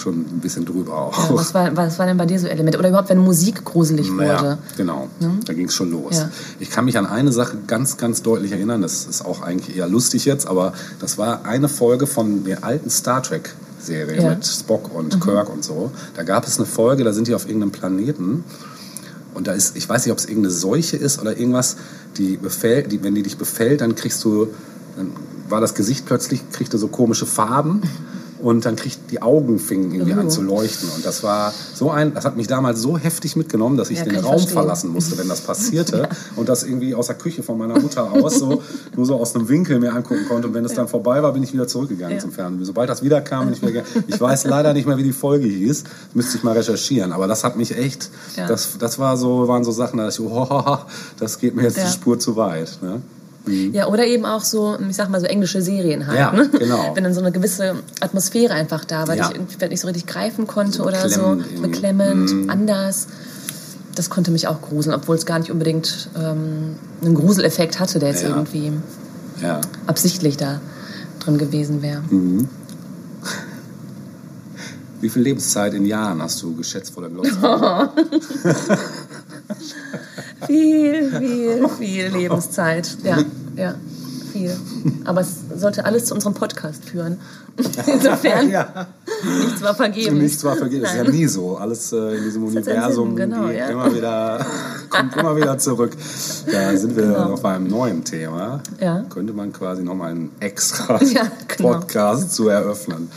Speaker 2: schon ein bisschen drüber auch.
Speaker 3: Ja, was, war, was war denn bei dir so Element? Oder überhaupt, wenn Musik gruselig wurde?
Speaker 2: Ja, genau. Da ging es schon los.
Speaker 3: Ja.
Speaker 2: Ich kann mich an eine Sache ganz, ganz deutlich erinnern. Das ist auch eigentlich eher lustig jetzt, aber das war eine Folge von der alten Star Trek. Serie mit Spock und Kirk und so. Da gab es eine Folge, da sind die auf irgendeinem Planeten und da ist, ich weiß nicht, ob es irgendeine Seuche ist oder irgendwas, die befällt, die, wenn die dich befällt, dann kriegst du, dann war das Gesicht plötzlich, kriegte so komische Farben und dann kriegt die Augen fingen irgendwie
Speaker 3: Oh.
Speaker 2: an zu leuchten und das war so ein, das hat mich damals so heftig mitgenommen, dass ich
Speaker 3: Ja,
Speaker 2: den Raum
Speaker 3: verstehen.
Speaker 2: verlassen musste, wenn das passierte und das irgendwie aus der Küche von meiner Mutter aus so nur so aus einem Winkel mir angucken konnte und wenn es dann vorbei war, bin ich wieder zurückgegangen
Speaker 3: Ja.
Speaker 2: zum Fernsehen. Sobald das wieder kam, bin ich wieder. Ich weiß leider nicht mehr, wie die Folge hieß, müsste ich mal recherchieren, aber das hat mich echt,
Speaker 3: Ja.
Speaker 2: das, das war so, waren so Sachen, da ich, oh, das geht mir jetzt
Speaker 3: Ja.
Speaker 2: die Spur zu weit. Ne?
Speaker 3: Ja, oder eben auch so, ich sag mal so englische Serien halt.
Speaker 2: Ja,
Speaker 3: ne?
Speaker 2: genau.
Speaker 3: Wenn dann so eine gewisse Atmosphäre einfach da war,
Speaker 2: Ja.
Speaker 3: die ich irgendwie nicht so richtig greifen konnte
Speaker 2: So
Speaker 3: oder so
Speaker 2: beklemmend
Speaker 3: beklemmend, anders. Das konnte mich auch gruseln, obwohl es gar nicht unbedingt ähm, einen Gruseleffekt hatte, der jetzt
Speaker 2: Ja.
Speaker 3: irgendwie
Speaker 2: Ja.
Speaker 3: absichtlich da drin gewesen wäre.
Speaker 2: Mhm. Wie viel Lebenszeit in Jahren hast du geschätzt vor der Glotze?
Speaker 3: Viel, viel, viel Lebenszeit. Ja, ja, viel. Aber es sollte alles zu unserem Podcast führen. Insofern,
Speaker 2: ja.
Speaker 3: nichts war vergeben.
Speaker 2: Nichts war vergeben. Das ist ja
Speaker 3: Nein.
Speaker 2: nie so. Alles äh, in diesem
Speaker 3: seinen
Speaker 2: Universum
Speaker 3: genau,
Speaker 2: geht
Speaker 3: ja.
Speaker 2: immer wieder, kommt immer wieder zurück. Da sind wir
Speaker 3: Genau.
Speaker 2: auf einem neuen Thema.
Speaker 3: Ja.
Speaker 2: Könnte man quasi nochmal einen extra
Speaker 3: Ja, genau.
Speaker 2: Podcast zu eröffnen.